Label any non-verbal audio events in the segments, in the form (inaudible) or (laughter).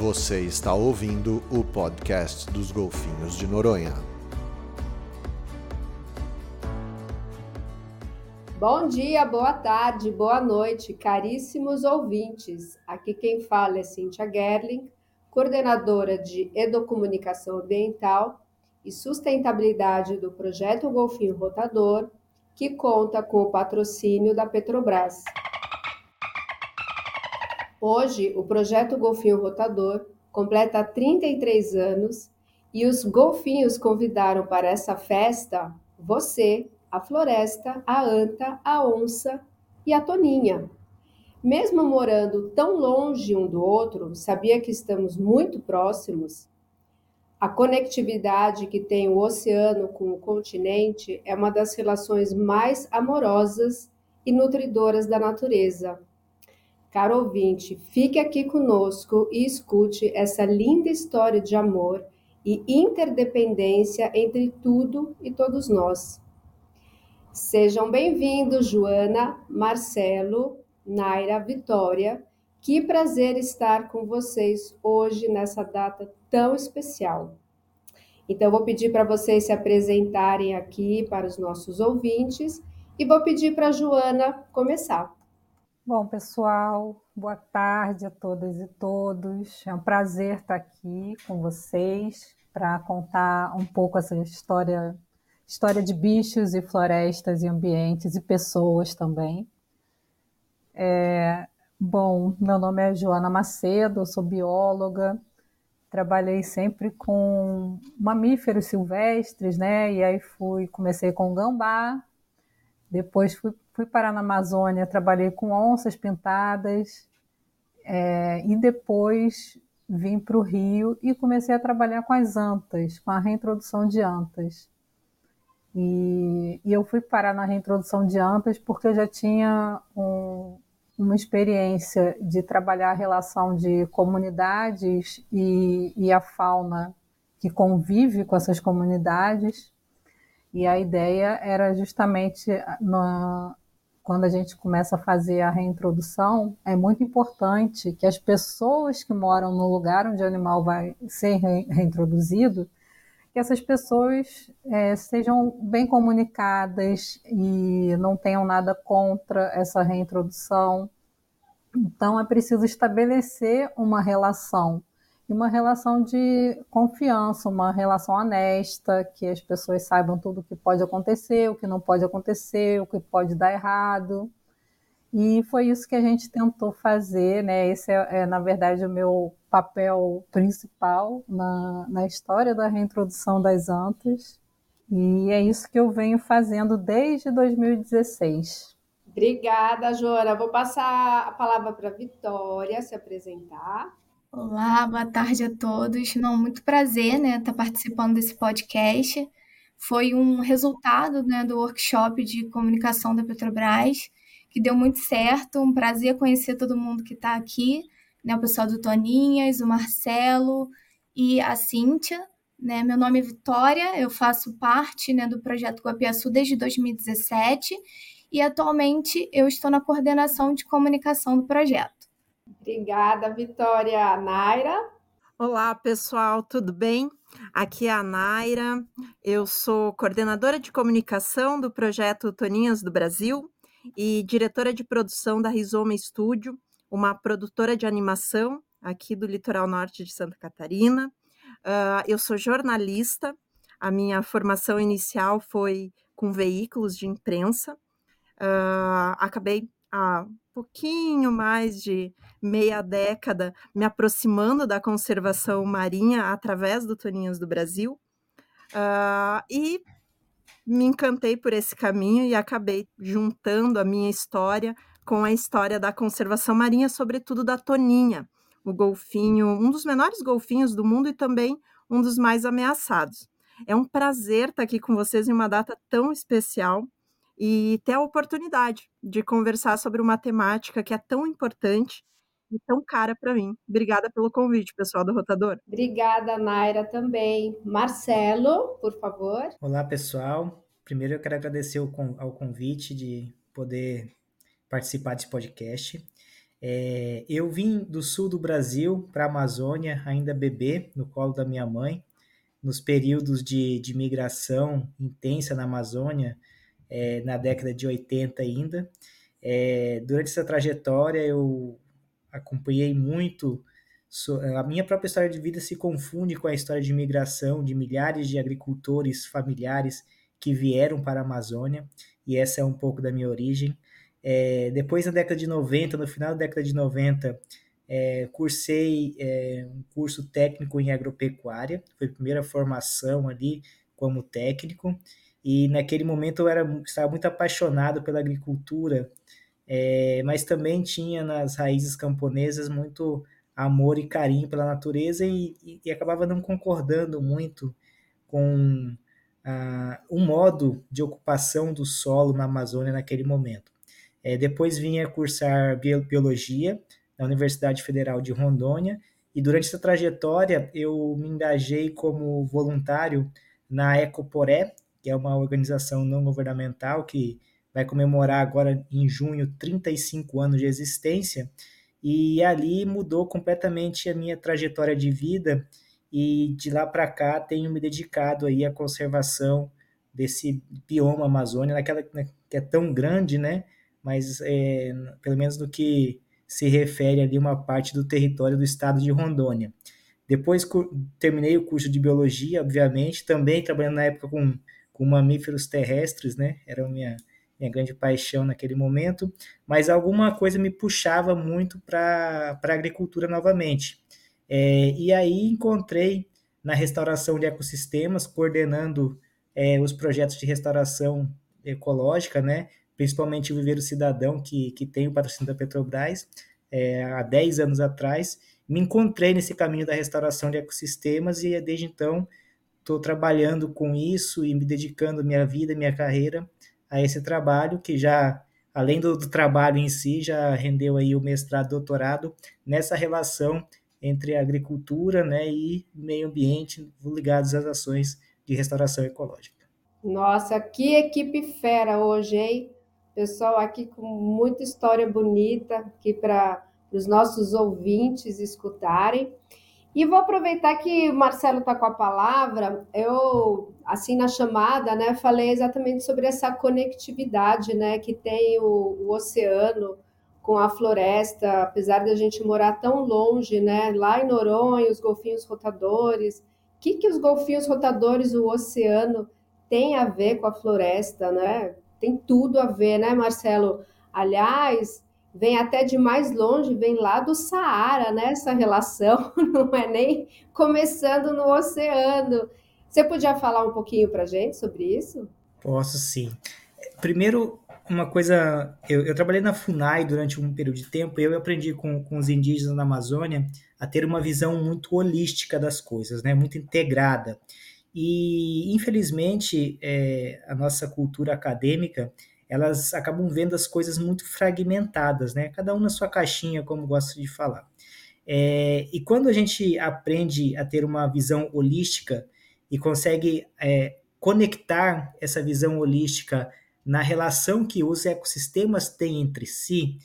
Você está ouvindo o podcast dos Golfinhos de Noronha. Bom dia, boa tarde, boa noite, caríssimos ouvintes. Aqui quem fala é Cíntia Gerling, coordenadora de Educomunicação Ambiental e Sustentabilidade do projeto Golfinho Rotador, que conta com o patrocínio da Petrobras. Hoje, o projeto Golfinho Rotador completa 33 anos e os golfinhos convidaram para essa festa você, a floresta, a anta, a onça e a toninha. Mesmo morando tão longe um do outro, sabia que estamos muito próximos? A conectividade que tem o oceano com o continente é uma das relações mais amorosas e nutridoras da natureza. Caro ouvinte, fique aqui conosco e escute essa linda história de amor e interdependência entre tudo e todos nós. Sejam bem-vindos, Joana, Marcelo, Naira, Vitória. Que prazer estar com vocês hoje nessa data tão especial. Então, vou pedir para vocês se apresentarem aqui para os nossos ouvintes e vou pedir para a Joana começar. Bom, pessoal, boa tarde a todas e todos. É um prazer estar aqui com vocês para contar um pouco essa história, história de bichos e florestas e ambientes e pessoas também. É, bom, meu nome é Joana Macedo, eu sou bióloga, trabalhei sempre com mamíferos silvestres, né? E aí fui, comecei com gambá, depois fui fui parar na Amazônia, trabalhei com onças pintadas, é, e depois vim para o Rio e comecei a trabalhar com as antas, com a reintrodução de antas. E, e eu fui parar na reintrodução de antas porque eu já tinha um, uma experiência de trabalhar a relação de comunidades e, e a fauna que convive com essas comunidades. E a ideia era justamente na, quando a gente começa a fazer a reintrodução, é muito importante que as pessoas que moram no lugar onde o animal vai ser reintroduzido, que essas pessoas é, sejam bem comunicadas e não tenham nada contra essa reintrodução. Então, é preciso estabelecer uma relação e uma relação de confiança, uma relação honesta, que as pessoas saibam tudo o que pode acontecer, o que não pode acontecer, o que pode dar errado. E foi isso que a gente tentou fazer, né? Esse é, é na verdade, o meu papel principal na, na história da reintrodução das antas. E é isso que eu venho fazendo desde 2016. Obrigada, Jora. Vou passar a palavra para a Vitória se apresentar. Olá, boa tarde a todos. Não, muito prazer, né, estar participando desse podcast. Foi um resultado, né, do workshop de comunicação da Petrobras, que deu muito certo. Um prazer conhecer todo mundo que está aqui, né, o pessoal do Toninhas, o Marcelo e a Cíntia. Né? Meu nome é Vitória, eu faço parte né, do projeto Guapiaçu desde 2017 e atualmente eu estou na coordenação de comunicação do projeto. Obrigada, Vitória. Naira? Olá, pessoal, tudo bem? Aqui é a Naira, eu sou coordenadora de comunicação do projeto Toninhas do Brasil e diretora de produção da Rizoma Studio, uma produtora de animação aqui do litoral norte de Santa Catarina. Uh, eu sou jornalista, a minha formação inicial foi com veículos de imprensa. Uh, acabei há pouquinho mais de meia década me aproximando da conservação marinha através do Toninhos do Brasil. Uh, e me encantei por esse caminho e acabei juntando a minha história com a história da conservação marinha, sobretudo da toninha, o golfinho, um dos menores golfinhos do mundo e também um dos mais ameaçados. É um prazer estar aqui com vocês em uma data tão especial e ter a oportunidade de conversar sobre uma temática que é tão importante e tão cara para mim. Obrigada pelo convite, pessoal do Rotador. Obrigada, Naira, também. Marcelo, por favor. Olá, pessoal. Primeiro eu quero agradecer ao convite de poder participar desse podcast. É, eu vim do sul do Brasil para a Amazônia, ainda bebê, no colo da minha mãe, nos períodos de, de migração intensa na Amazônia, é, na década de 80 ainda. É, durante essa trajetória, eu acompanhei muito. A minha própria história de vida se confunde com a história de migração de milhares de agricultores familiares que vieram para a Amazônia, e essa é um pouco da minha origem. É, depois, na década de 90, no final da década de 90, é, cursei é, um curso técnico em agropecuária, foi a primeira formação ali como técnico, e naquele momento eu era, estava muito apaixonado pela agricultura, é, mas também tinha nas raízes camponesas muito amor e carinho pela natureza e, e, e acabava não concordando muito com ah, o modo de ocupação do solo na Amazônia naquele momento. É, depois vinha cursar biologia na Universidade Federal de Rondônia e durante essa trajetória eu me engajei como voluntário na Ecoporé, que é uma organização não governamental que vai comemorar agora em junho 35 anos de existência e ali mudou completamente a minha trajetória de vida e de lá para cá tenho me dedicado aí à conservação desse bioma Amazônia, naquela né, que é tão grande, né? Mas é, pelo menos no que se refere ali uma parte do território do estado de Rondônia. Depois terminei o curso de biologia, obviamente, também trabalhando na época com, com mamíferos terrestres, né? Era a minha, minha grande paixão naquele momento, mas alguma coisa me puxava muito para a agricultura novamente. É, e aí encontrei na restauração de ecossistemas, coordenando é, os projetos de restauração ecológica, né? principalmente o Viveiro Cidadão, que, que tem o patrocínio da Petrobras, é, há 10 anos atrás. Me encontrei nesse caminho da restauração de ecossistemas e desde então estou trabalhando com isso e me dedicando minha vida, minha carreira a esse trabalho que já além do, do, trabalho em si, já rendeu aí o mestrado, doutorado nessa relação entre agricultura né, e meio ambiente ligados às ações de restauração ecológica. Nossa, que equipe fera hoje, hein? Pessoal aqui com muita história bonita aqui para os nossos ouvintes escutarem. E vou aproveitar que o Marcelo está com a palavra. Eu, assim, na chamada, né, falei exatamente sobre essa conectividade né, que tem o, o oceano com a floresta, apesar de a gente morar tão longe, né? Lá em Noronha, os golfinhos rotadores. O que, que os golfinhos rotadores, o oceano, tem a ver com a floresta, né? Tem tudo a ver, né, Marcelo? Aliás, vem até de mais longe, vem lá do Saara, né? Essa relação (laughs) não é nem começando no oceano. Você podia falar um pouquinho para gente sobre isso? Posso sim. Primeiro, uma coisa, eu, eu, trabalhei na FUNAI durante um período de tempo e eu aprendi com, com os indígenas na Amazônia a ter uma visão muito holística das coisas, né, muito integrada. E, infelizmente, é, a nossa cultura acadêmica, elas acabam vendo as coisas muito fragmentadas, né, cada um na sua caixinha, como gosto de falar. É, e quando a gente aprende a ter uma visão holística e consegue é, conectar essa visão holística na relação que os ecossistemas têm entre si,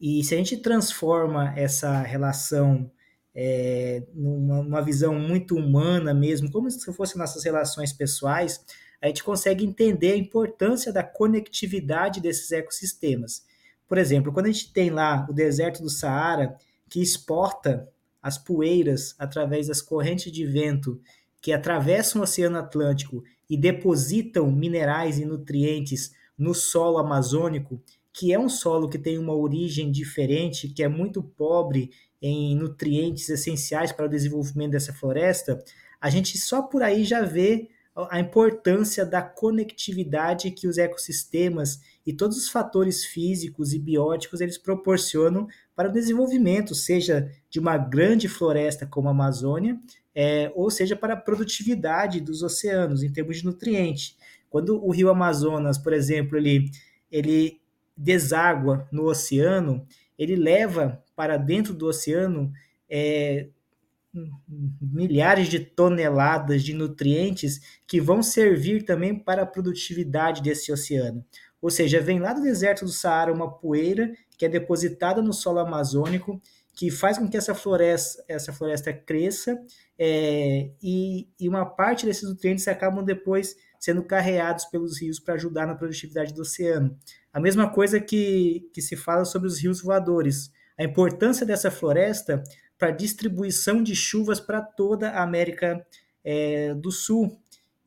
e se a gente transforma essa relação é, numa, numa, visão muito humana mesmo, como se fossem nossas relações pessoais, a gente consegue entender a importância da conectividade desses ecossistemas. Por exemplo, quando a gente tem lá o deserto do Saara, que exporta as poeiras através das correntes de vento que atravessam o Oceano Atlântico e depositam minerais e nutrientes no solo amazônico, que é um solo que tem uma origem diferente, que é muito pobre em nutrientes essenciais para o desenvolvimento dessa floresta, a gente só por aí já vê a importância da conectividade que os ecossistemas e todos os fatores físicos e bióticos eles proporcionam para o desenvolvimento, seja de uma grande floresta como a Amazônia, é, ou seja para a produtividade dos oceanos em termos de nutriente. Quando o rio Amazonas, por exemplo, ele, ele deságua no oceano, ele leva para dentro do oceano é, milhares de toneladas de nutrientes que vão servir também para a produtividade desse oceano. Ou seja, vem lá do deserto do Saara uma poeira que é depositada no solo amazônico, que faz com que essa floresta, essa floresta cresça é, e, e uma parte desses nutrientes acabam depois sendo carreados pelos rios para ajudar na produtividade do oceano. A mesma coisa que, que se fala sobre os rios voadores. A importância dessa floresta para distribuição de chuvas para toda a América é, do Sul.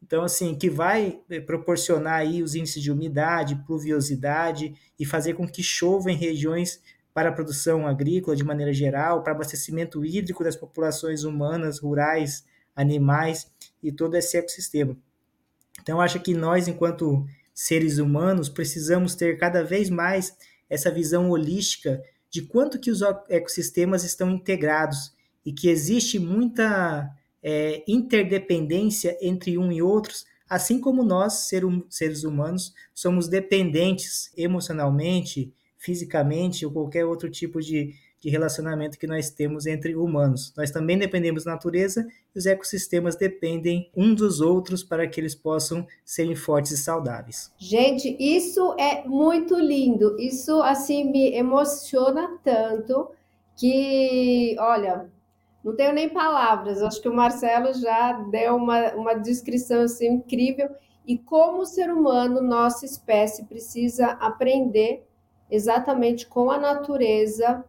Então, assim, que vai é, proporcionar aí os índices de umidade, pluviosidade e fazer com que chova em regiões para a produção agrícola de maneira geral, para abastecimento hídrico das populações humanas, rurais, animais e todo esse ecossistema. Então, acho que nós, enquanto seres humanos, precisamos ter cada vez mais essa visão holística de quanto que os ecossistemas estão integrados e que existe muita é, interdependência entre um e outros, assim como nós, ser, seres humanos, somos dependentes emocionalmente, fisicamente ou qualquer outro tipo de, de relacionamento que nós temos entre humanos. Nós também dependemos da natureza e os ecossistemas dependem um dos outros para que eles possam serem fortes e saudáveis. Gente, isso é muito lindo. Isso assim me emociona tanto que, olha, não tenho nem palavras. Acho que o Marcelo já deu uma, uma descrição assim incrível e como o ser humano, nossa espécie precisa aprender exatamente com a natureza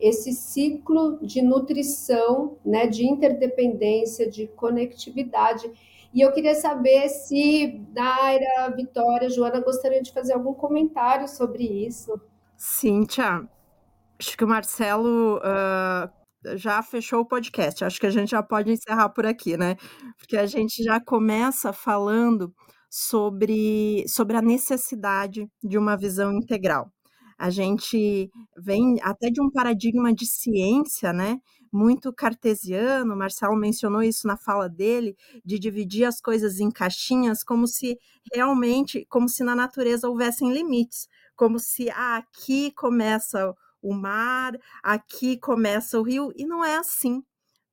esse ciclo de nutrição, né, de interdependência, de conectividade. E eu queria saber se Naira, Vitória, Joana gostariam de fazer algum comentário sobre isso. Cíntia, acho que o Marcelo uh, já fechou o podcast. Acho que a gente já pode encerrar por aqui, né? Porque a gente já começa falando sobre, sobre a necessidade de uma visão integral. A gente vem até de um paradigma de ciência, né? Muito cartesiano, Marcelo mencionou isso na fala dele, de dividir as coisas em caixinhas, como se realmente, como se na natureza houvessem limites, como se ah, aqui começa o mar, aqui começa o rio, e não é assim,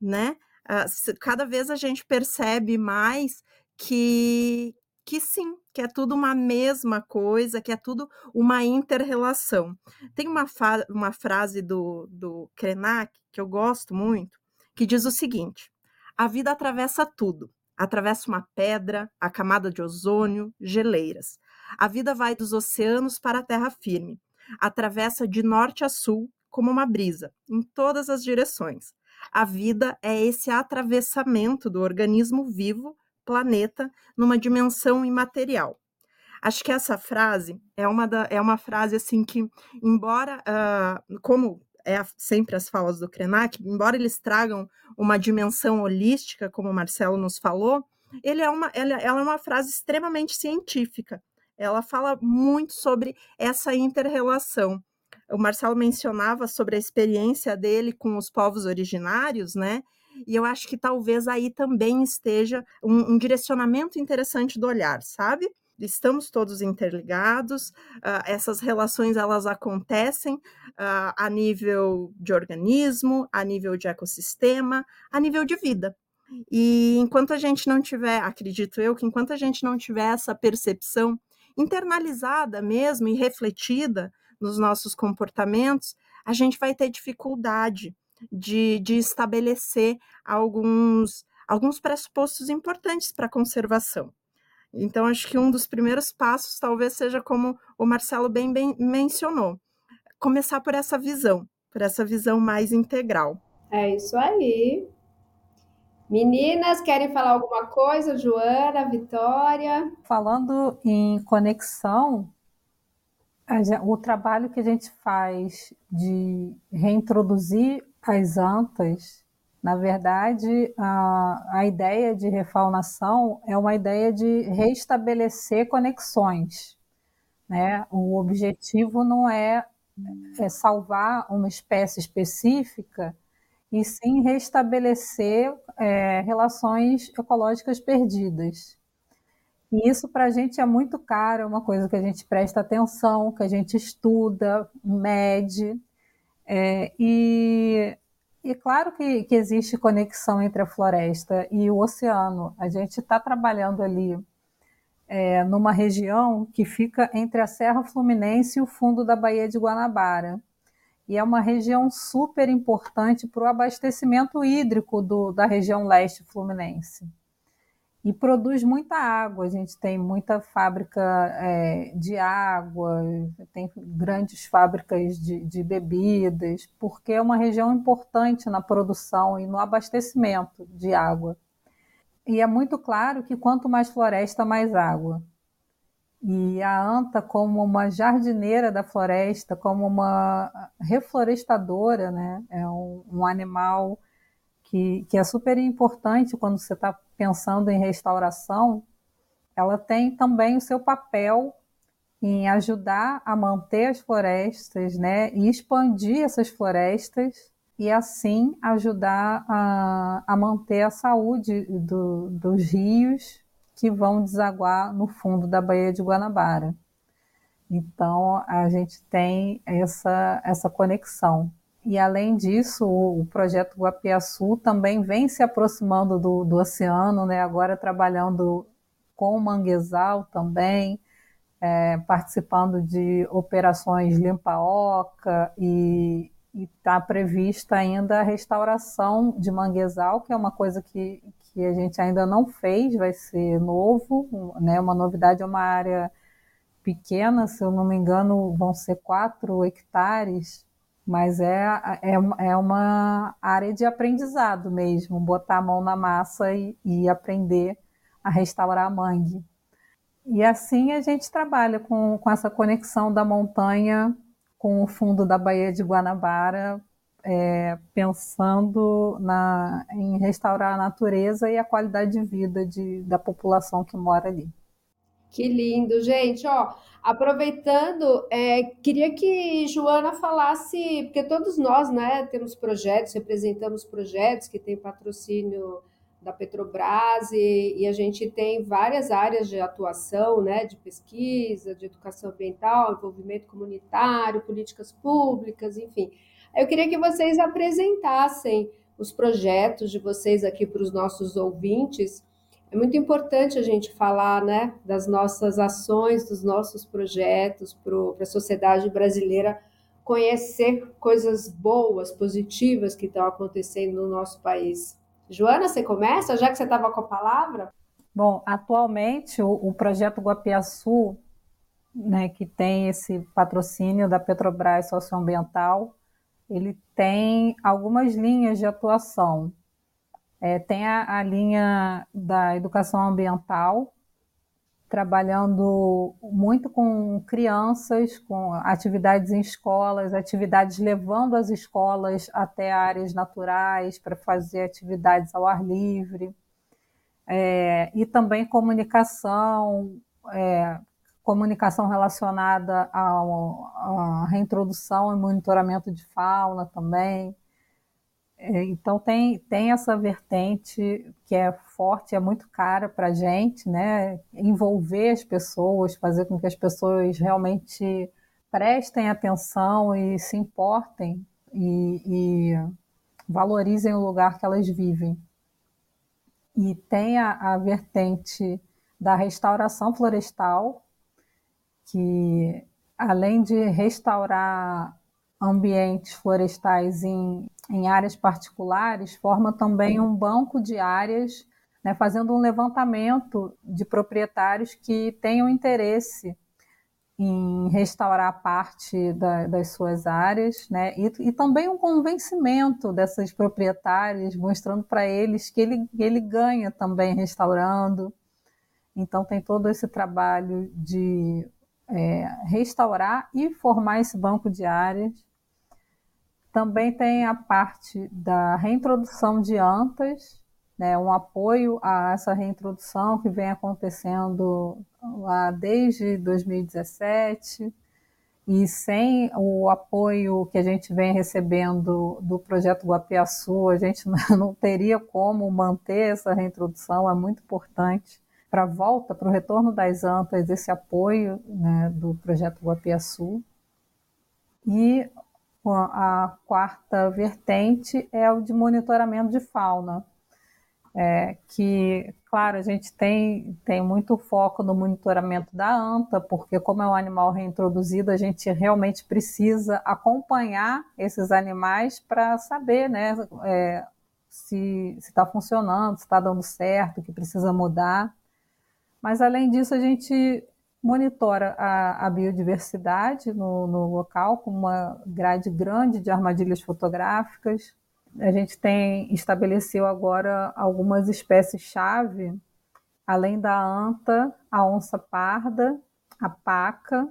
né? Ah, cada vez a gente percebe mais que, que sim, que é tudo uma mesma coisa, que é tudo uma inter-relação. Tem uma, uma frase do, do Krenak que eu gosto muito, que diz o seguinte: a vida atravessa tudo. Atravessa uma pedra, a camada de ozônio, geleiras. A vida vai dos oceanos para a terra firme. Atravessa de norte a sul como uma brisa, em todas as direções. A vida é esse atravessamento do organismo vivo planeta numa dimensão imaterial. Acho que essa frase é uma, da, é uma frase assim que, embora, uh, como é sempre as falas do Krenak, embora eles tragam uma dimensão holística, como o Marcelo nos falou, ele é uma, ela, ela é uma frase extremamente científica. Ela fala muito sobre essa interrelação. O Marcelo mencionava sobre a experiência dele com os povos originários, né? E eu acho que talvez aí também esteja um, um direcionamento interessante do olhar, sabe? estamos todos interligados, uh, essas relações elas acontecem uh, a nível de organismo, a nível de ecossistema, a nível de vida. E enquanto a gente não tiver, acredito eu, que enquanto a gente não tiver essa percepção internalizada mesmo e refletida nos nossos comportamentos, a gente vai ter dificuldade de, de estabelecer alguns, alguns pressupostos importantes para a conservação. Então, acho que um dos primeiros passos talvez seja como o Marcelo bem, bem mencionou, começar por essa visão, por essa visão mais integral. É isso aí. Meninas, querem falar alguma coisa? Joana, Vitória? Falando em conexão, o trabalho que a gente faz de reintroduzir as antas, na verdade, a, a ideia de refaunação é uma ideia de restabelecer conexões. Né? O objetivo não é, é salvar uma espécie específica, e sim restabelecer é, relações ecológicas perdidas. E isso para a gente é muito caro, é uma coisa que a gente presta atenção, que a gente estuda, mede. É, e, e claro que, que existe conexão entre a floresta e o oceano. A gente está trabalhando ali é, numa região que fica entre a Serra Fluminense e o fundo da Baía de Guanabara. e é uma região super importante para o abastecimento hídrico do, da região leste fluminense. E produz muita água, a gente tem muita fábrica é, de água, tem grandes fábricas de, de bebidas, porque é uma região importante na produção e no abastecimento de água. E é muito claro que quanto mais floresta, mais água. E a anta, como uma jardineira da floresta, como uma reflorestadora, né? é um, um animal que, que é super importante quando você está pensando em restauração. Ela tem também o seu papel em ajudar a manter as florestas né? e expandir essas florestas e assim ajudar a, a manter a saúde do, dos rios que vão desaguar no fundo da Baía de Guanabara. Então, a gente tem essa, essa conexão. E, além disso, o, projeto Guapiaçu também vem se aproximando do, do oceano, né? agora trabalhando com o manguezal também, é, participando de operações limpa-oca e está prevista ainda a restauração de manguezal, que é uma coisa que, que a gente ainda não fez, vai ser novo, né? Uma novidade é uma área pequena, se eu não me engano, vão ser quatro hectares, mas é, é, é uma área de aprendizado mesmo, botar a mão na massa e, e aprender a restaurar a mangue. E assim a gente trabalha com, com essa conexão da montanha com o fundo da Baía de Guanabara é, pensando na, em restaurar a natureza e a qualidade de vida de, da população que mora ali. Que lindo, gente. Ó, aproveitando, é, queria que Joana falasse, porque todos nós, né, temos projetos, representamos projetos que têm patrocínio da Petrobras e, e, a gente tem várias áreas de atuação, né, de pesquisa, de educação ambiental, envolvimento comunitário, políticas públicas, enfim. Eu queria que vocês apresentassem os projetos de vocês aqui para os nossos ouvintes. É muito importante a gente falar né, das nossas ações, dos nossos projetos para a sociedade brasileira conhecer coisas boas, positivas que estão acontecendo no nosso país. Joana, você começa, já que você estava com a palavra? Bom, atualmente o, o projeto Guapiaçu, né, que tem esse patrocínio da Petrobras Socioambiental, ele tem algumas linhas de atuação. É, tem a, a, linha da educação ambiental, trabalhando muito com crianças, com atividades em escolas, atividades levando as escolas até áreas naturais para fazer atividades ao ar livre, é, e também comunicação, é, comunicação relacionada à reintrodução e monitoramento de fauna também. É, então tem, tem essa vertente que é forte, é muito cara para a gente, né? Envolver as pessoas, fazer com que as pessoas realmente prestem atenção e se importem e, e valorizem o lugar que elas vivem. E tem a, a vertente da restauração florestal, que além de restaurar ambientes florestais em, em áreas particulares, forma também um banco de áreas, né, fazendo um levantamento de proprietários que tenham interesse em restaurar parte da, das suas áreas, né? E, e, também um convencimento dessas proprietárias, mostrando para eles que ele, ele ganha também restaurando. Então tem todo esse trabalho de é, restaurar e formar esse banco de áreas. Também tem a parte da reintrodução de antas, né, um apoio a essa reintrodução que vem acontecendo lá desde 2017 e sem o apoio que a gente vem recebendo do projeto Guapiaçu, a gente (laughs) não teria como manter essa reintrodução, é muito importante para a volta, para o retorno das antas, esse apoio né, do projeto Guapiaçu. E a quarta vertente é o de monitoramento de fauna. é, que, claro, a gente tem, tem muito foco no monitoramento da anta, porque como é um animal reintroduzido, a gente realmente precisa acompanhar esses animais para saber né, é, se está funcionando, se está dando certo, que precisa mudar. Mas, além disso, a gente monitora a, a biodiversidade no, no local com uma grade grande de armadilhas fotográficas, a gente tem estabeleceu agora algumas espécies-chave, além da anta, a onça parda, a paca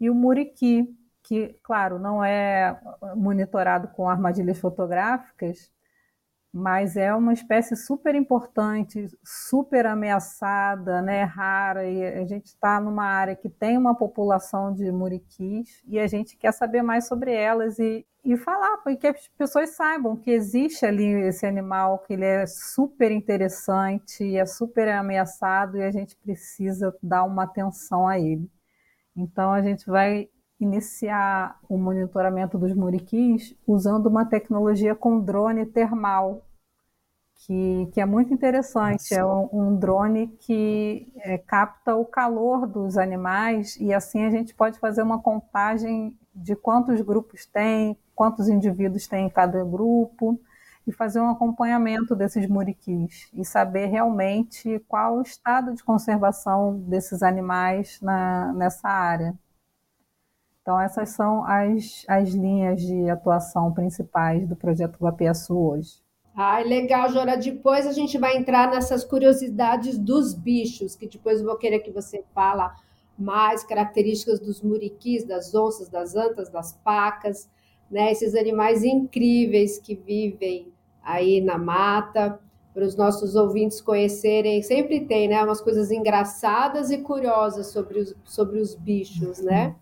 e o muriqui, que, claro, não é monitorado com armadilhas fotográficas, mas é uma espécie super importante, super ameaçada, né, rara, e a gente está numa área que tem uma população de muriquis e a gente quer saber mais sobre elas e, e falar, para que as pessoas saibam que existe ali esse animal, que ele é super interessante, é super ameaçado e a gente precisa dar uma atenção a ele. Então a gente vai iniciar o monitoramento dos muriquis usando uma tecnologia com drone termal, que, que é muito interessante. É um, um drone que é, capta o calor dos animais e assim a gente pode fazer uma contagem de quantos grupos tem, quantos indivíduos tem em cada grupo e fazer um acompanhamento desses muriquis e saber realmente qual o estado de conservação desses animais na, nessa área. Então, essas são as, as linhas de atuação principais do projeto Guapiaçu hoje. Ai, legal, Jora. Depois a gente vai entrar nessas curiosidades dos bichos, que depois eu vou querer que você fala mais características dos muriquis, das onças, das antas, das pacas, né? Esses animais incríveis que vivem aí na mata, para os nossos ouvintes conhecerem. Sempre tem, né? Umas coisas engraçadas e curiosas sobre os, sobre os bichos, né?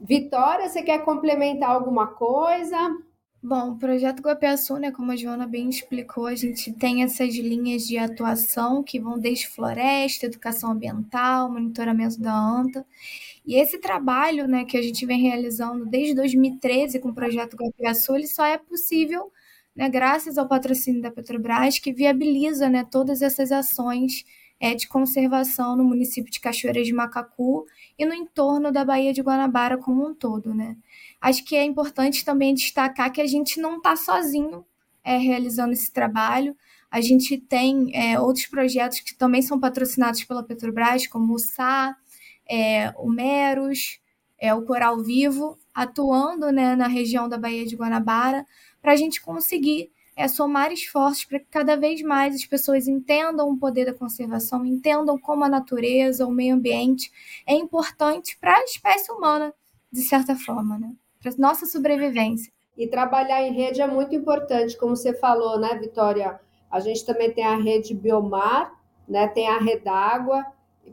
Vitória, você quer complementar alguma coisa? Bom, o projeto Guapiaçu, né, como a Joana bem explicou, a gente tem essas linhas de atuação que vão desde floresta, educação ambiental, monitoramento da anta. E esse trabalho, né, que a gente vem realizando desde 2013 com o projeto Guapiaçu, ele só é possível, né, graças ao patrocínio da Petrobras, que viabiliza, né, todas essas ações é, de conservação no município de Cachoeiras de Macacu e no entorno da Baía de Guanabara como um todo, né? Acho que é importante também destacar que a gente não está sozinho é, realizando esse trabalho. A gente tem é, outros projetos que também são patrocinados pela Petrobras, como o SA, é, o Meros, é, o Coral Vivo, atuando né, na região da Baía de Guanabara, para a gente conseguir é somar esforços para que cada vez mais as pessoas entendam o poder da conservação, entendam como a natureza, o meio ambiente é importante para a espécie humana, de certa forma, né? Para nossa sobrevivência. E trabalhar em rede é muito importante, como você falou, né, Vitória? A gente também tem a rede Biomar, né, tem a Redágua,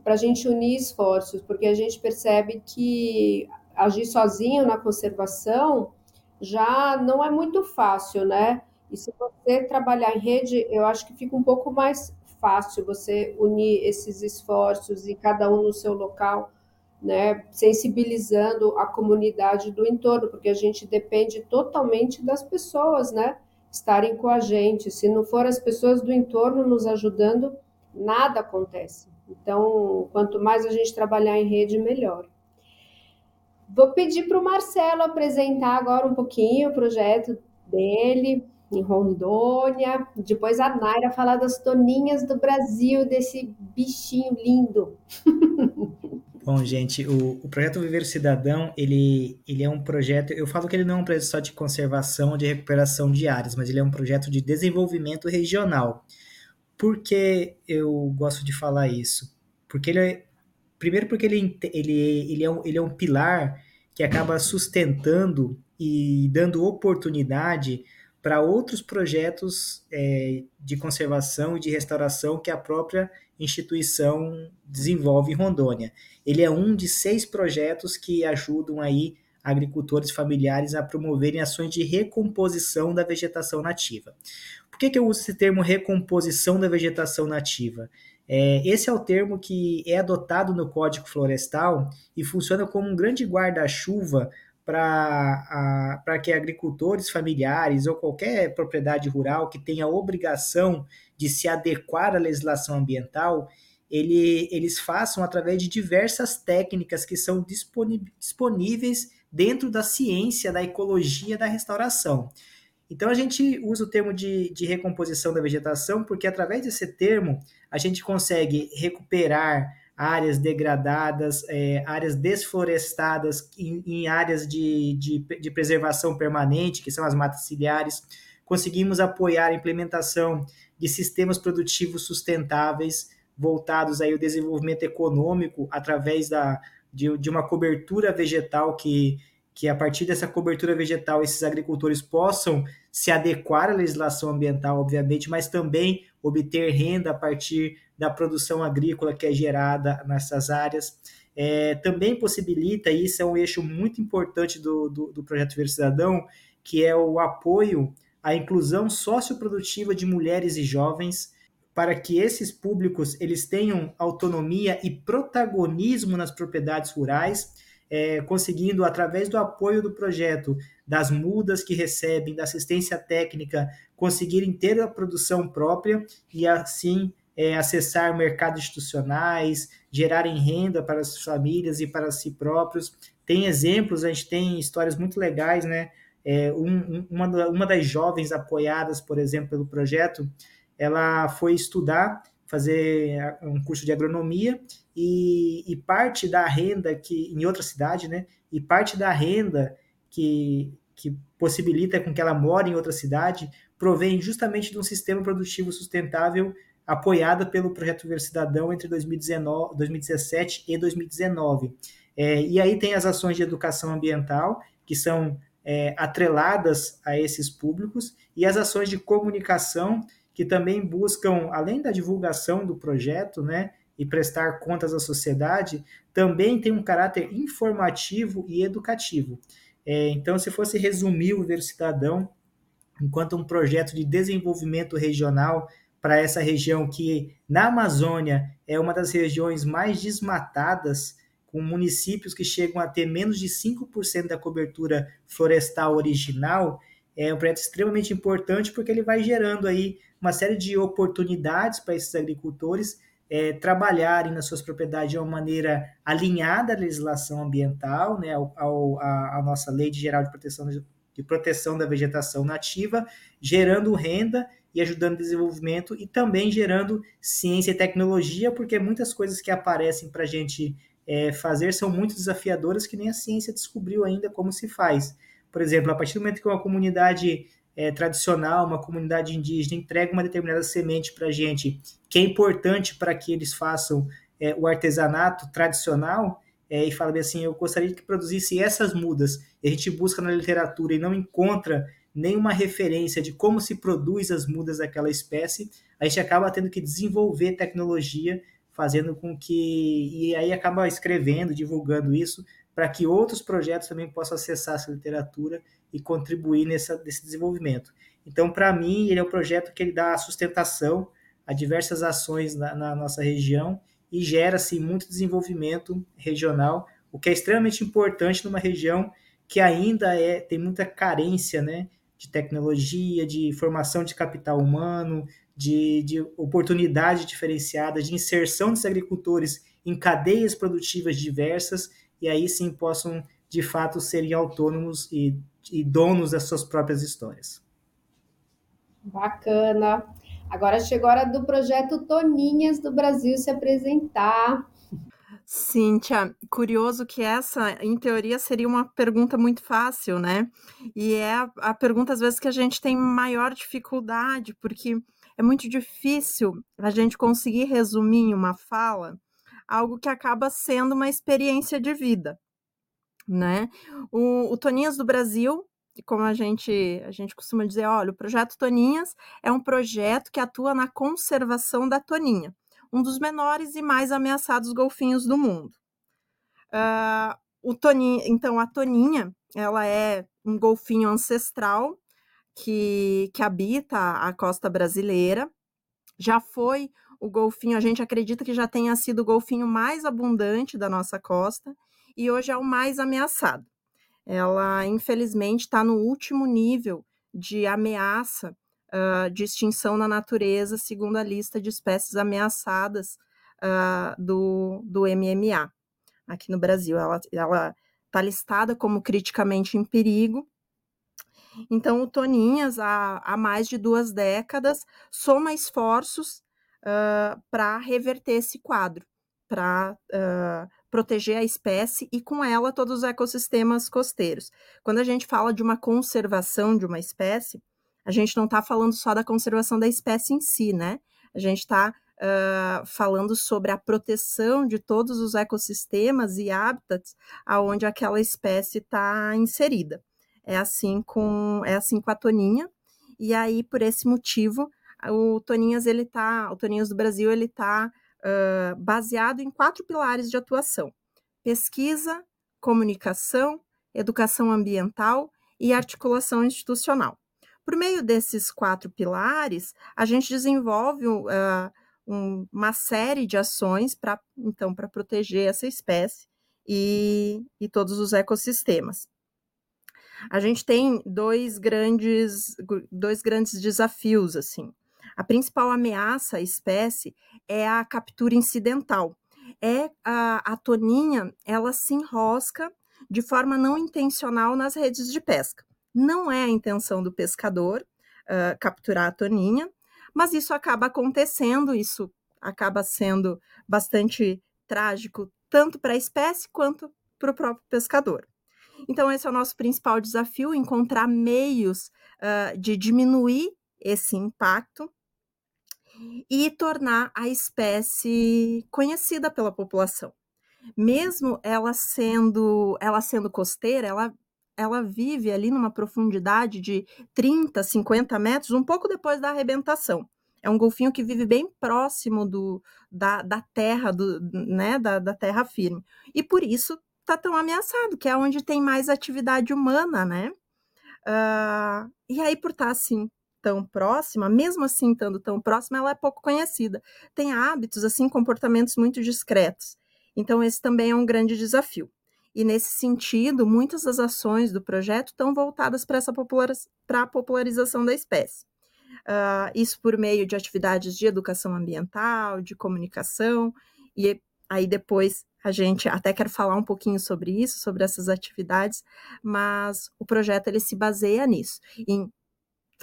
para a gente unir esforços, porque a gente percebe que agir sozinho na conservação já não é muito fácil, né? E se você trabalhar em rede, eu acho que fica um pouco mais fácil você unir esses esforços e cada um no seu local, né, sensibilizando a comunidade do entorno, porque a gente depende totalmente das pessoas, né, estarem com a gente. Se não for as pessoas do entorno nos ajudando, nada acontece. Então, quanto mais a gente trabalhar em rede, melhor. Vou pedir para o Marcelo apresentar agora um pouquinho o projeto dele, em Rondônia. Depois a Naira falar das toninhas do Brasil, desse bichinho lindo. (laughs) Bom, gente, o, o projeto Viver Cidadão, ele, ele é um projeto, eu falo que ele não é um projeto só de conservação de recuperação de áreas, mas ele é um projeto de desenvolvimento regional. Por que eu gosto de falar isso? Porque ele é, primeiro porque ele, ele, ele, é um, ele é um pilar que acaba sustentando e dando oportunidade para outros projetos é, de conservação e de restauração que a própria instituição desenvolve em Rondônia. Ele é um de seis projetos que ajudam aí agricultores familiares a promoverem ações de recomposição da vegetação nativa. Por que, que eu uso esse termo recomposição da vegetação nativa? É, esse é o termo que é adotado no Código Florestal e funciona como um grande guarda-chuva para que agricultores familiares ou qualquer propriedade rural que tenha obrigação de se adequar à legislação ambiental, ele, eles façam através de diversas técnicas que são disponíveis dentro da ciência da ecologia da restauração. Então a gente usa o termo de, de recomposição da vegetação porque através desse termo a gente consegue recuperar áreas degradadas, é, áreas desflorestadas em, em áreas de, de, de, preservação permanente, que são as matas ciliares. Conseguimos apoiar a implementação de sistemas produtivos sustentáveis voltados aí ao desenvolvimento econômico através da, de, de uma cobertura vegetal que, que a partir dessa cobertura vegetal esses agricultores possam se adequar à legislação ambiental, obviamente, mas também obter renda a partir da produção agrícola que é gerada nessas áreas. É, também possibilita, e isso é um eixo muito importante do, do, do Projeto Verde Cidadão, que é o apoio à inclusão socioprodutiva de mulheres e jovens, para que esses públicos eles tenham autonomia e protagonismo nas propriedades rurais, é, conseguindo, através do apoio do projeto, das mudas que recebem, da assistência técnica, conseguirem ter a produção própria e assim é, acessar mercados institucionais, gerarem renda para as famílias e para si próprios. Tem exemplos, a gente tem histórias muito legais, né? É, um, uma, uma das jovens apoiadas, por exemplo, pelo projeto, ela foi estudar, fazer um curso de agronomia e, e parte da renda que em outra cidade, né? E parte da renda que, que possibilita com que ela more em outra cidade provém justamente de um sistema produtivo sustentável apoiada pelo Projeto Ver Cidadão entre 2019, 2017 e 2019. É, e aí tem as ações de educação ambiental, que são é, atreladas a esses públicos, e as ações de comunicação, que também buscam, além da divulgação do projeto, né, e prestar contas à sociedade, também tem um caráter informativo e educativo. É, então, se fosse resumir o Ver Cidadão enquanto um projeto de desenvolvimento regional para essa região que na Amazônia é uma das regiões mais desmatadas, com municípios que chegam a ter menos de 5% da cobertura florestal original, é um projeto extremamente importante porque ele vai gerando aí uma série de oportunidades para esses agricultores é, trabalharem nas suas propriedades de uma maneira alinhada à legislação ambiental, né, ao, a, a, nossa Lei de Geral de Proteção, de Proteção da Vegetação Nativa, gerando renda e ajudando o desenvolvimento e também gerando ciência e tecnologia, porque muitas coisas que aparecem para a gente é, fazer são muito desafiadoras que nem a ciência descobriu ainda como se faz. Por exemplo, a partir do momento que uma comunidade é, tradicional, uma comunidade indígena entrega uma determinada semente para a gente, que é importante para que eles façam é, o artesanato tradicional, é, e fala bem assim, eu gostaria que produzisse essas mudas, e a gente busca na literatura e não encontra nenhuma referência de como se produz as mudas daquela espécie, a gente acaba tendo que desenvolver tecnologia, fazendo com que. E aí acaba escrevendo, divulgando isso, para que outros projetos também possam acessar essa literatura e contribuir nessa, nesse desenvolvimento. Então, para mim, ele é um projeto que ele dá sustentação a diversas ações na, na nossa região e gera assim, muito desenvolvimento regional, o que é extremamente importante numa região que ainda é, tem muita carência né, de tecnologia, de formação de capital humano, de, de oportunidade diferenciada, de inserção dos agricultores em cadeias produtivas diversas, e aí sim possam, de fato, serem autônomos e, e donos das suas próprias histórias. Bacana. Agora chegou a hora do projeto Toninhas do Brasil se apresentar. Cíntia, curioso que essa, em teoria, seria uma pergunta muito fácil, né? E é a, pergunta, às vezes, que a gente tem maior dificuldade, porque é muito difícil a gente conseguir resumir em uma fala algo que acaba sendo uma experiência de vida, né? O, o Toninhas do Brasil, como a gente, a gente costuma dizer, olha, o projeto Toninhas é um projeto que atua na conservação da toninha um dos menores e mais ameaçados golfinhos do mundo. Uh, o toninho, então, a toninha, ela é um golfinho ancestral que, que habita a costa brasileira. Já foi o golfinho, a gente acredita que já tenha sido o golfinho mais abundante da nossa costa e hoje é o mais ameaçado. ela infelizmente está no último nível de ameaça uh, de extinção na natureza, segundo a lista de espécies ameaçadas uh, do, do MMA aqui no Brasil. Ela está listada como criticamente em perigo. Então, o Toninhas, há, há mais de duas décadas, soma esforços uh, para reverter esse quadro, para proteger a espécie e, com ela, todos os ecossistemas costeiros. Quando a gente fala de uma conservação de uma espécie, a gente não está falando só da conservação da espécie em si, né? A gente está uh, falando sobre a proteção de todos os ecossistemas e hábitats aonde aquela espécie está inserida. É assim com é assim com a toninha. E aí por esse motivo o Toninhas ele tá, o Toninhas do Brasil ele está uh, baseado em quatro pilares de atuação: pesquisa, comunicação, educação ambiental e articulação institucional. Por meio desses quatro pilares, a gente desenvolve uh, um, uma série de ações para então para proteger essa espécie e, e todos os ecossistemas. A gente tem dois grandes, dois grandes desafios assim. A principal ameaça à espécie é a captura incidental. É a, a toninha, ela se enrosca de forma não intencional nas redes de pesca. Não é a intenção do pescador uh, capturar a toninha, mas isso acaba acontecendo, isso acaba sendo bastante trágico, tanto para a espécie quanto para o próprio pescador. Então, esse é o nosso principal desafio: encontrar meios uh, de diminuir esse impacto e tornar a espécie conhecida pela população. Mesmo ela sendo, ela sendo costeira, ela, ela vive ali numa profundidade de 30, 50 metros, um pouco depois da arrebentação. É um golfinho que vive bem próximo do, da, da terra, do, né, da, da terra firme. E por isso está tão ameaçado, que é onde tem mais atividade humana, né? Uh, e aí, por estar tá, assim, tão próxima, mesmo assim estando tão próxima, ela é pouco conhecida. Tem hábitos, assim, comportamentos muito discretos. Então, esse também é um grande desafio. E nesse sentido, muitas das ações do projeto estão voltadas para essa para a popularização da espécie. Uh, isso por meio de atividades de educação ambiental, de comunicação, e aí depois a gente até quer falar um pouquinho sobre isso, sobre essas atividades, mas o projeto ele se baseia nisso, em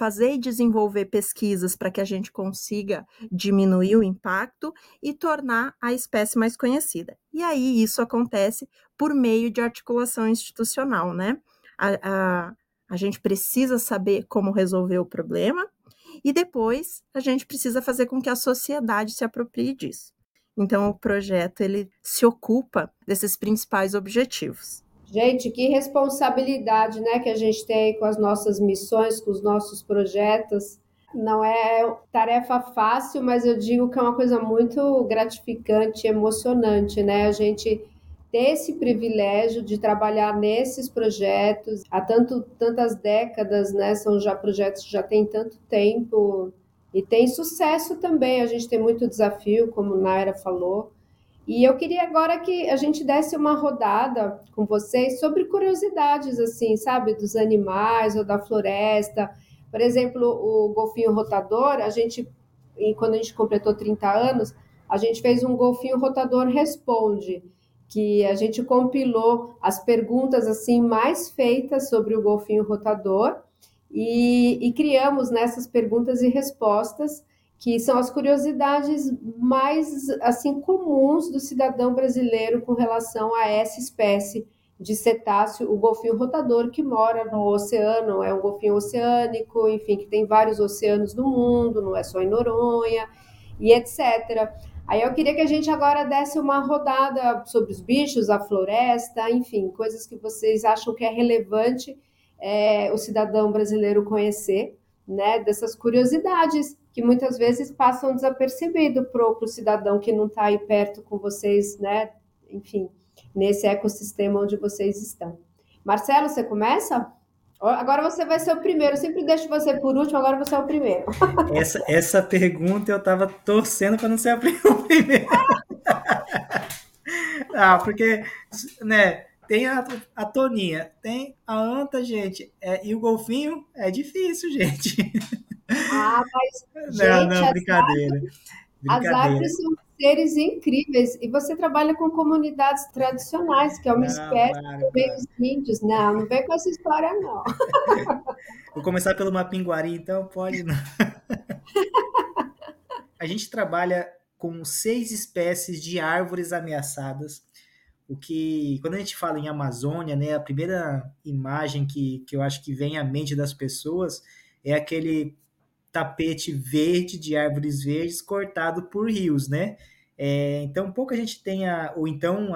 fazer e desenvolver pesquisas para que a gente consiga diminuir o impacto e tornar a espécie mais conhecida. E aí isso acontece por meio de articulação institucional, né? A, a, a gente precisa saber como resolver o problema e depois a gente precisa fazer com que a sociedade se aproprie disso. Então o projeto ele se ocupa desses principais objetivos. Gente, que responsabilidade, né, que a gente tem com as nossas missões, com os nossos projetos. Não é tarefa fácil, mas eu digo que é uma coisa muito gratificante, emocionante, né? A gente ter esse privilégio de trabalhar nesses projetos há tanto, tantas décadas, né? São já projetos que já têm tanto tempo e tem sucesso também. A gente tem muito desafio, como Naira falou. E eu queria agora que a gente desse uma rodada com vocês sobre curiosidades, assim, sabe, dos animais ou da floresta. Por exemplo, o golfinho rotador, a gente, quando a gente completou 30 anos, a gente fez um golfinho rotador responde, que a gente compilou as perguntas assim mais feitas sobre o golfinho rotador e, e criamos nessas perguntas e respostas que são as curiosidades mais assim comuns do cidadão brasileiro com relação a essa espécie de cetáceo, o golfinho rotador que mora no oceano, é um golfinho oceânico, enfim, que tem vários oceanos no mundo, não é só em Noronha, e etc. Aí eu queria que a gente agora desse uma rodada sobre os bichos, a floresta, enfim, coisas que vocês acham que é relevante é, o cidadão brasileiro conhecer, né, dessas curiosidades que muitas vezes passam desapercebido para o cidadão que não está aí perto com vocês, né? Enfim, nesse ecossistema onde vocês estão. Marcelo, você começa? Agora você vai ser o primeiro. Eu sempre deixo você por último, agora você é o primeiro. (laughs) Essa, essa pergunta eu estava torcendo para não ser (laughs) o primeiro. (laughs) ah, porque, né? tem a, a Toninha, tem a Anta, gente, é, e o golfinho é difícil, gente. Ah, mas. não, não, brincadeira. As árvores são seres incríveis. E você trabalha com comunidades tradicionais, que é uma não, espécie claro, claro. dos índios. Não, não vem com essa história, não. (laughs) Vou começar pelo Mapinguari, então pode não. (laughs) A gente trabalha com seis espécies de árvores ameaçadas. O que, quando a gente fala em Amazônia, né, a primeira imagem que, que eu acho que vem à mente das pessoas é aquele tapete verde de árvores verdes cortado por rios, né? É, então, pouco a gente tem, a, ou então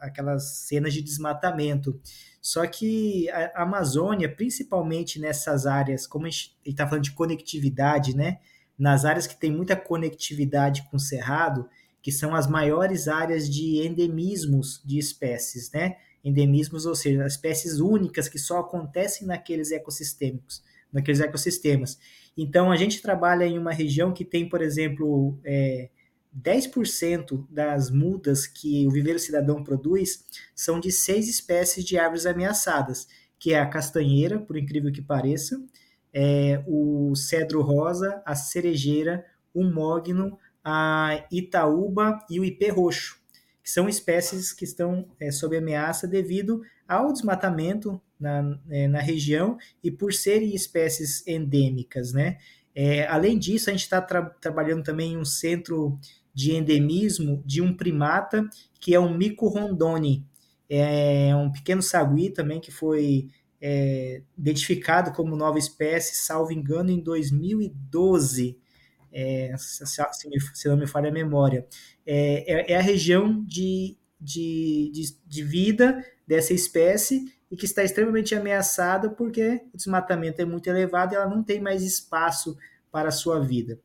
aquelas cenas de desmatamento. Só que a Amazônia, principalmente nessas áreas, como a gente está falando de conectividade, né? Nas áreas que tem muita conectividade com o cerrado, que são as maiores áreas de endemismos de espécies, né? Endemismos, ou seja, espécies únicas que só acontecem naqueles ecossistêmicos, naqueles ecossistemas. Então, a gente trabalha em uma região que tem, por exemplo, é, 10% das mudas que o viveiro cidadão produz são de seis espécies de árvores ameaçadas, que é a castanheira, por incrível que pareça, é, o cedro rosa, a cerejeira, o mogno, a itaúba e o ipê roxo, que são espécies que estão é, sob ameaça devido ao desmatamento na, é, na região e por serem espécies endêmicas, né? É, além disso, a gente está tra trabalhando também em um centro de endemismo de um primata que é um micorondone. É um pequeno sagui também que foi é, identificado como nova espécie, salvo engano, em 2012. É, se, se, não me falha a memória. É, é, é a região de, de, de, de vida dessa espécie e que está extremamente ameaçada porque o desmatamento é muito elevado e ela não tem mais espaço para a sua vida.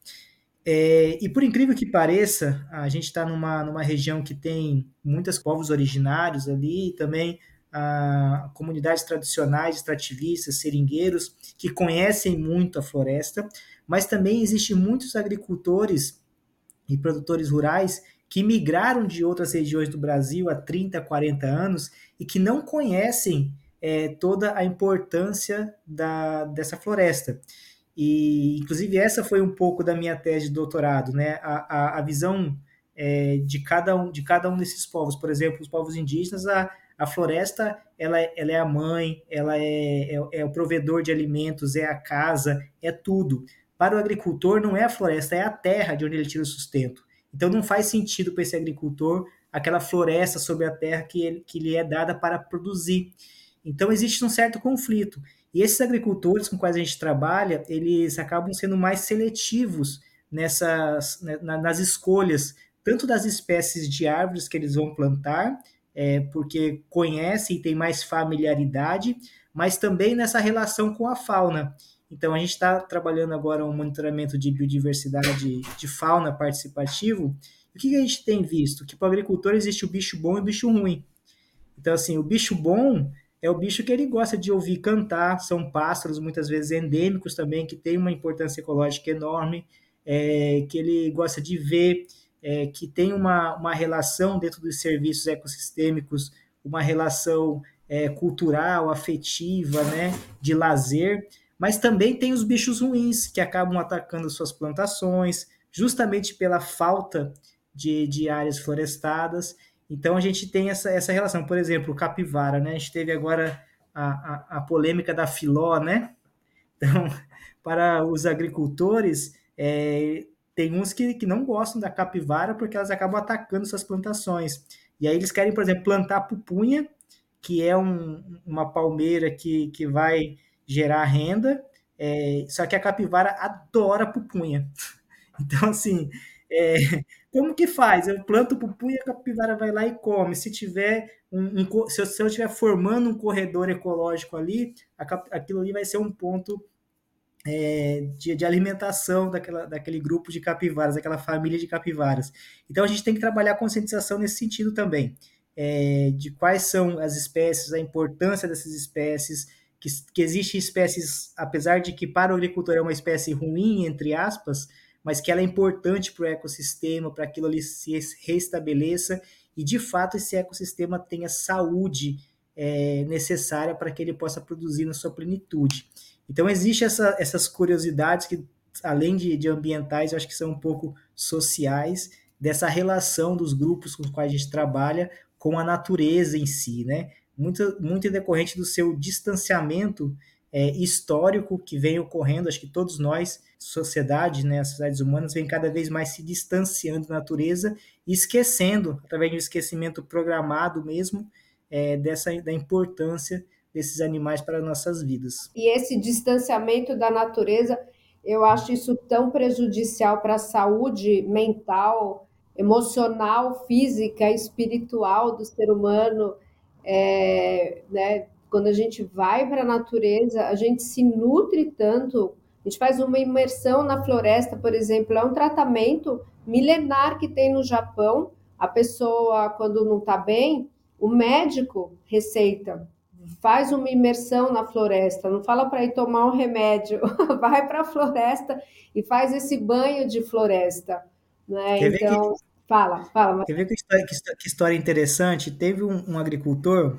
É, e por incrível que pareça, a gente está numa, numa região que tem muitos povos originários ali, e também a, comunidades tradicionais, extrativistas, seringueiros, que conhecem muito a floresta, mas também existem muitos agricultores e produtores rurais que migraram de outras regiões do Brasil há 30, 40 anos e que não conhecem é, toda a importância da, dessa floresta. E, inclusive, essa foi um pouco da minha tese de doutorado, né? A, a, a visão é, de, cada um, de cada um desses povos. Por exemplo, os povos indígenas, a, a floresta ela, é, ela é a mãe, ela é, é, é o provedor de alimentos, é a casa, é tudo. Para o agricultor, não é a floresta, é a terra de onde ele tira o sustento. Então, não faz sentido para esse agricultor aquela floresta sobre a terra que, ele, que lhe é dada para produzir. Então, existe um certo conflito. E esses agricultores com quais a gente trabalha, eles acabam sendo mais seletivos nessas, né, nas escolhas, tanto das espécies de árvores que eles vão plantar, é, porque conhecem e têm mais familiaridade, mas também nessa relação com a fauna. Então, a gente está trabalhando agora um monitoramento de biodiversidade de fauna participativo. O que a gente tem visto? Que para o agricultor existe o bicho bom e o bicho ruim. Então, assim, o bicho bom é o bicho que ele gosta de ouvir cantar, são pássaros muitas vezes endêmicos também, que tem uma importância ecológica enorme, é, que ele gosta de ver, é, que tem uma, uma relação dentro dos serviços ecossistêmicos, uma relação é, cultural, afetiva, né, de lazer, mas também tem os bichos ruins, que acabam atacando suas plantações, justamente pela falta de, de áreas florestadas, então a gente tem essa, essa relação. Por exemplo, capivara, né? A gente teve agora a, a, a polêmica da filó, né? Então, (laughs) para os agricultores, é, tem uns que, que não gostam da capivara porque elas acabam atacando suas plantações. E aí eles querem, por exemplo, plantar pupunha, que é um, uma palmeira que, que vai gerar renda, é, só que a capivara adora pupunha. (laughs) Então, assim, é, como que faz? Eu planto pupunha, a capivara vai lá e come. Se tiver um, um se, eu, se eu estiver formando um corredor ecológico ali, a, aquilo ali vai ser um ponto é, de, de, alimentação daquela, daquele grupo de capivaras, daquela família de capivaras. Então a gente tem que trabalhar a conscientização nesse sentido também, é, de quais são as espécies, a importância dessas espécies, que, que existem espécies, apesar de que para o agricultor é uma espécie ruim, entre aspas, mas que ela é importante para o ecossistema, para aquilo ali se restabeleça e de fato esse ecossistema tenha saúde é, necessária para que ele possa produzir na sua plenitude. Então, existe essa, essas curiosidades que, além de, de ambientais, eu acho que são um pouco sociais, dessa relação dos grupos com os quais a gente trabalha com a natureza em si, né? Muito, muito decorrente do seu distanciamento é, histórico que vem ocorrendo, acho que todos nós, sociedade, né, as sociedades humanas, vem cada vez mais se distanciando da natureza esquecendo, através de um esquecimento programado mesmo, é, dessa, da importância desses animais para nossas vidas. E esse distanciamento da natureza, eu acho isso tão prejudicial para a saúde mental, emocional, física, espiritual do ser humano, é, né? Quando a gente vai para a natureza, a gente se nutre tanto. A gente faz uma imersão na floresta, por exemplo, é um tratamento milenar que tem no Japão. A pessoa, quando não está bem, o médico receita, faz uma imersão na floresta, não fala para ir tomar um remédio, (laughs) vai para a floresta e faz esse banho de floresta. Né? Então, fala, fala. Quer ver que história, que história interessante? Teve um, um agricultor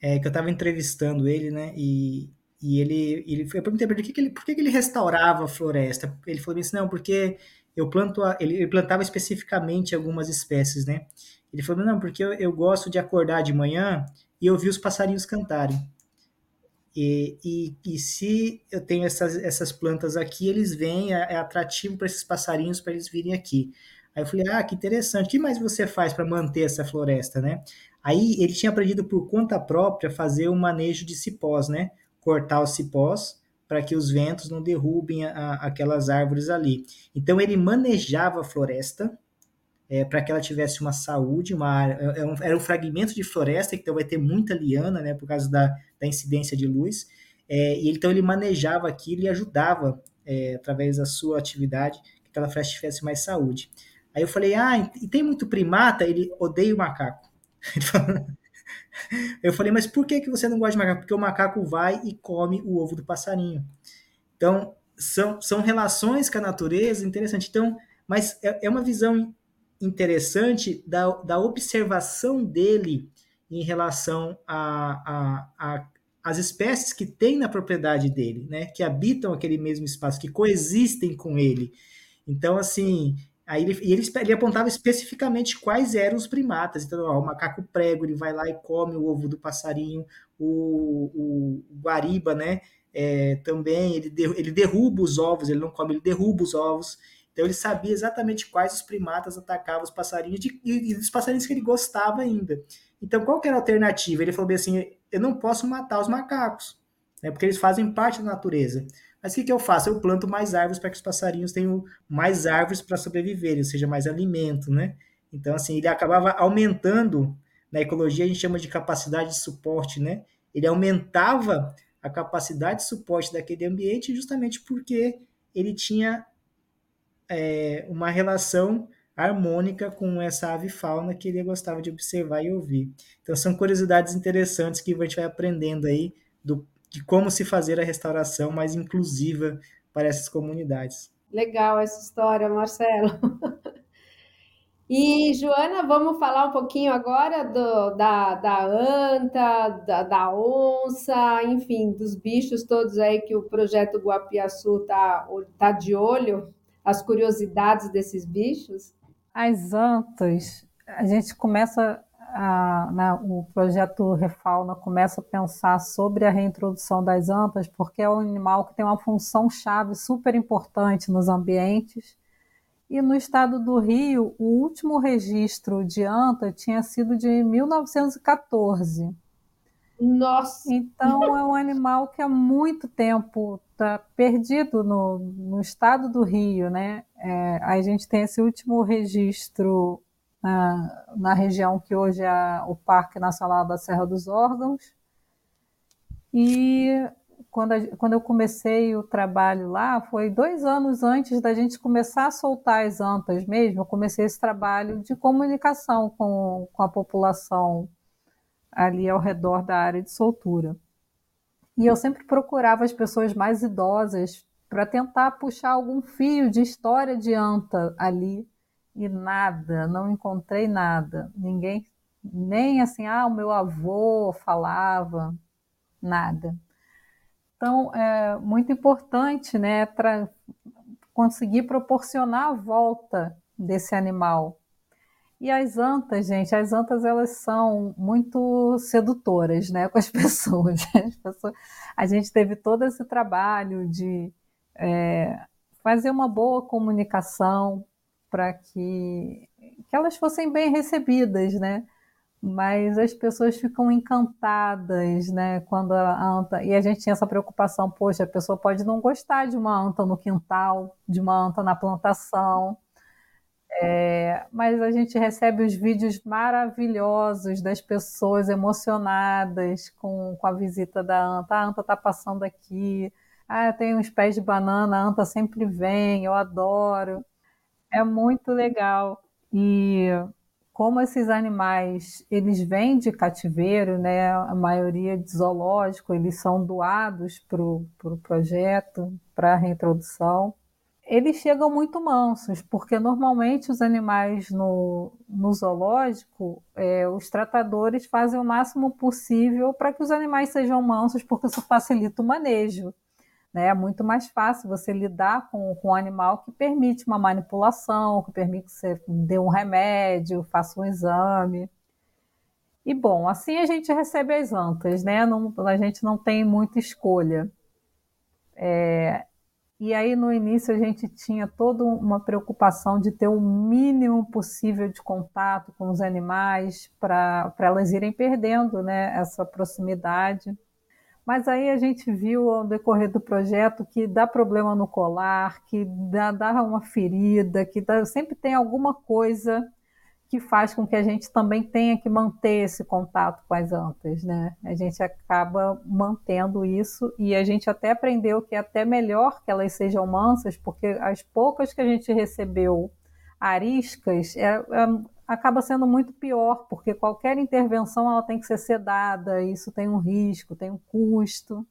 é, que eu estava entrevistando ele, né? E, e ele, ele eu perguntei para ele, que que ele por que, que ele restaurava a floresta. Ele falou assim, não, porque eu planto, a, ele, ele, plantava especificamente algumas espécies, né? Ele falou, não, porque eu, eu gosto de acordar de manhã e ouvir os passarinhos cantarem. E, e, e, se eu tenho essas, essas plantas aqui, eles vêm, é, é atrativo para esses passarinhos para eles virem aqui. Aí eu falei, ah, que interessante. O que mais você faz para manter essa floresta, né? Aí ele tinha aprendido por conta própria fazer o manejo de cipós, né? Cortar os cipós para que os ventos não derrubem a, a, aquelas árvores ali. Então ele manejava a floresta é, para que ela tivesse uma saúde, uma, é, é um, era um fragmento de floresta, então vai ter muita liana, né? Por causa da, da incidência de luz. É, e então ele manejava aquilo e ajudava, é, através da sua atividade, que aquela floresta tivesse mais saúde. Aí eu falei, ah, e tem muito primata? Ele odeia o macaco. (laughs) Eu falei, mas por que, que você não gosta de macaco? Porque o macaco vai e come o ovo do passarinho. Então, são, são relações com a natureza interessantes. Então, mas é, é uma visão interessante da, da observação dele em relação a, as espécies que tem na propriedade dele, né, que habitam aquele mesmo espaço, que coexistem com ele. Então, assim, Aí ele, ele, ele, apontava especificamente quais eram os primatas. Então, ó, o macaco prego, ele vai lá e come o ovo do passarinho, o, o, guariba, né? É, também ele, ele derruba os ovos, ele não come, ele derruba os ovos. Então ele sabia exatamente quais os primatas atacavam os passarinhos de, e, e os passarinhos que ele gostava ainda. Então qual que era a alternativa? Ele falou bem assim: eu não posso matar os macacos, né, porque eles fazem parte da natureza. Mas o que, que eu faço? Eu planto mais árvores para que os passarinhos tenham mais árvores para sobreviverem, ou seja, mais alimento, né? Então, assim, ele acabava aumentando, na ecologia a gente chama de capacidade de suporte, né? Ele aumentava a capacidade de suporte daquele ambiente justamente porque ele tinha é, uma relação harmônica com essa ave fauna que ele gostava de observar e ouvir. Então são curiosidades interessantes que a gente vai aprendendo aí do de como se fazer a restauração mais inclusiva para essas comunidades. Legal essa história, Marcelo. (laughs) E, Joana, vamos falar um pouquinho agora do, da, da anta, da, da, onça, enfim, dos bichos todos aí que o projeto Guapiaçu está tá de olho, as curiosidades desses bichos? As antas, a gente começa a, né, o projeto Refauna começa a pensar sobre a reintrodução das antas, porque é um animal que tem uma função chave super importante nos ambientes. E no estado do Rio, o último registro de anta tinha sido de 1914. Nossa! Então é um animal que há muito tempo está perdido no, no estado do Rio, né? É, a gente tem esse último registro na, na região que hoje é o Parque Nacional da Serra dos Órgãos. E quando, a, quando eu comecei o trabalho lá, foi dois anos antes da gente começar a soltar as antas mesmo, eu comecei esse trabalho de comunicação com, com a população ali ao redor da área de soltura. E eu sempre procurava as pessoas mais idosas para tentar puxar algum fio de história de anta ali e nada, não encontrei nada. Ninguém, nem assim, ah, o meu avô falava, nada. Então, é muito importante, né, para conseguir proporcionar a volta desse animal. E as antas, gente, as antas elas são muito sedutoras, né, com as (laughs) pessoas. As pessoas a gente teve todo esse trabalho de é, fazer uma boa comunicação para que, que elas fossem bem recebidas, né? Mas as pessoas ficam encantadas, né? Quando a anta. E a gente tinha essa preocupação, poxa, a pessoa pode não gostar de uma anta no quintal, de uma anta na plantação. É, mas a gente recebe os vídeos maravilhosos das pessoas emocionadas com, com a visita da anta. A anta está passando aqui. Ah, tenho uns pés de banana, a anta sempre vem, eu adoro. É muito legal. E como esses animais, eles vêm de cativeiro, né? A maioria de zoológico, eles são doados para o pro projeto, para a reintrodução. Eles chegam muito mansos, porque normalmente os animais no, no zoológico, é, os tratadores fazem o máximo possível para que os animais sejam mansos, porque isso facilita o manejo. Né? É muito mais fácil você lidar com, com um animal que permite uma manipulação, que permite que você dê um remédio, faça um exame. E bom, assim a gente recebe as antas, né? Não, a gente não tem muita escolha. É, e aí no início a gente tinha toda uma preocupação de ter o mínimo possível de contato com os animais para elas irem perdendo né, essa proximidade. Mas aí a gente viu ao decorrer do projeto que dá problema no colar, que dá, dá uma ferida, que dá, sempre tem alguma coisa que faz com que a gente também tenha que manter esse contato com as antas, né? A gente acaba mantendo isso e a gente até aprendeu que é até melhor que elas sejam mansas, porque as poucas que a gente recebeu ariscas é, é, acaba sendo muito pior, porque qualquer intervenção ela tem que ser sedada, isso tem um risco, tem um custo.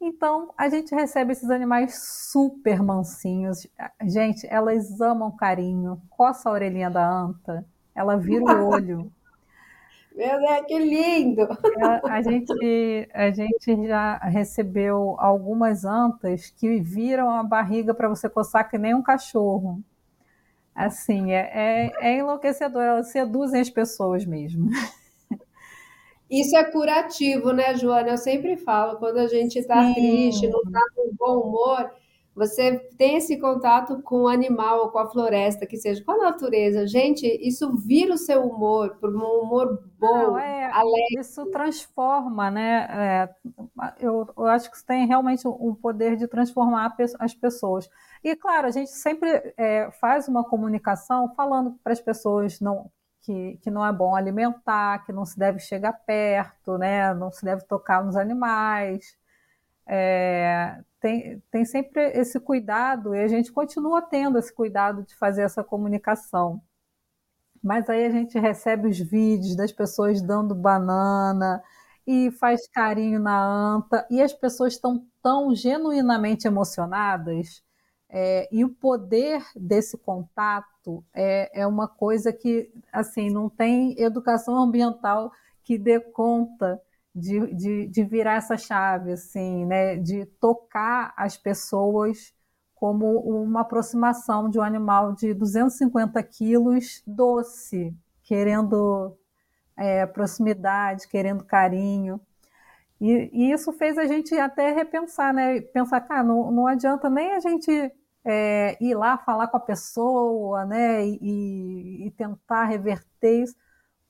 Então, a gente recebe esses animais super mansinhos. Gente, elas amam carinho. Coça a orelhinha da anta, ela vira o olho. Meu Deus, que lindo! A, a, gente, a gente já recebeu algumas antas que viram a barriga para você coçar que nem um cachorro. Assim, é, é, é enlouquecedor, elas seduzem as pessoas mesmo. Isso é curativo, né, Joana? Eu sempre falo, quando a gente está triste, não está com bom humor, você tem esse contato com o animal, com a floresta, que seja com a natureza. Gente, isso vira o seu humor, por um humor bom, não, é, alegre. Isso transforma, né? É, eu, eu, acho que isso tem realmente o poder de transformar as pessoas. E, claro, a gente sempre é, faz uma comunicação falando para as pessoas não, que, que não é bom alimentar, que não se deve chegar perto, né? Não se deve tocar nos animais. É, tem, tem sempre esse cuidado e a gente continua tendo esse cuidado de fazer essa comunicação. Mas aí a gente recebe os vídeos das pessoas dando banana e faz carinho na anta e as pessoas estão tão genuinamente emocionadas é, e o poder desse contato é, é uma coisa que assim não tem educação ambiental que dê conta de, de, de virar essa chave, assim, né? De tocar as pessoas como uma aproximação de um animal de 250 quilos doce, querendo é, proximidade, querendo carinho. E, e, isso fez a gente até repensar, né? Pensar, cara, não, não adianta nem a gente é, ir lá falar com a pessoa, né? E, e, tentar reverter isso,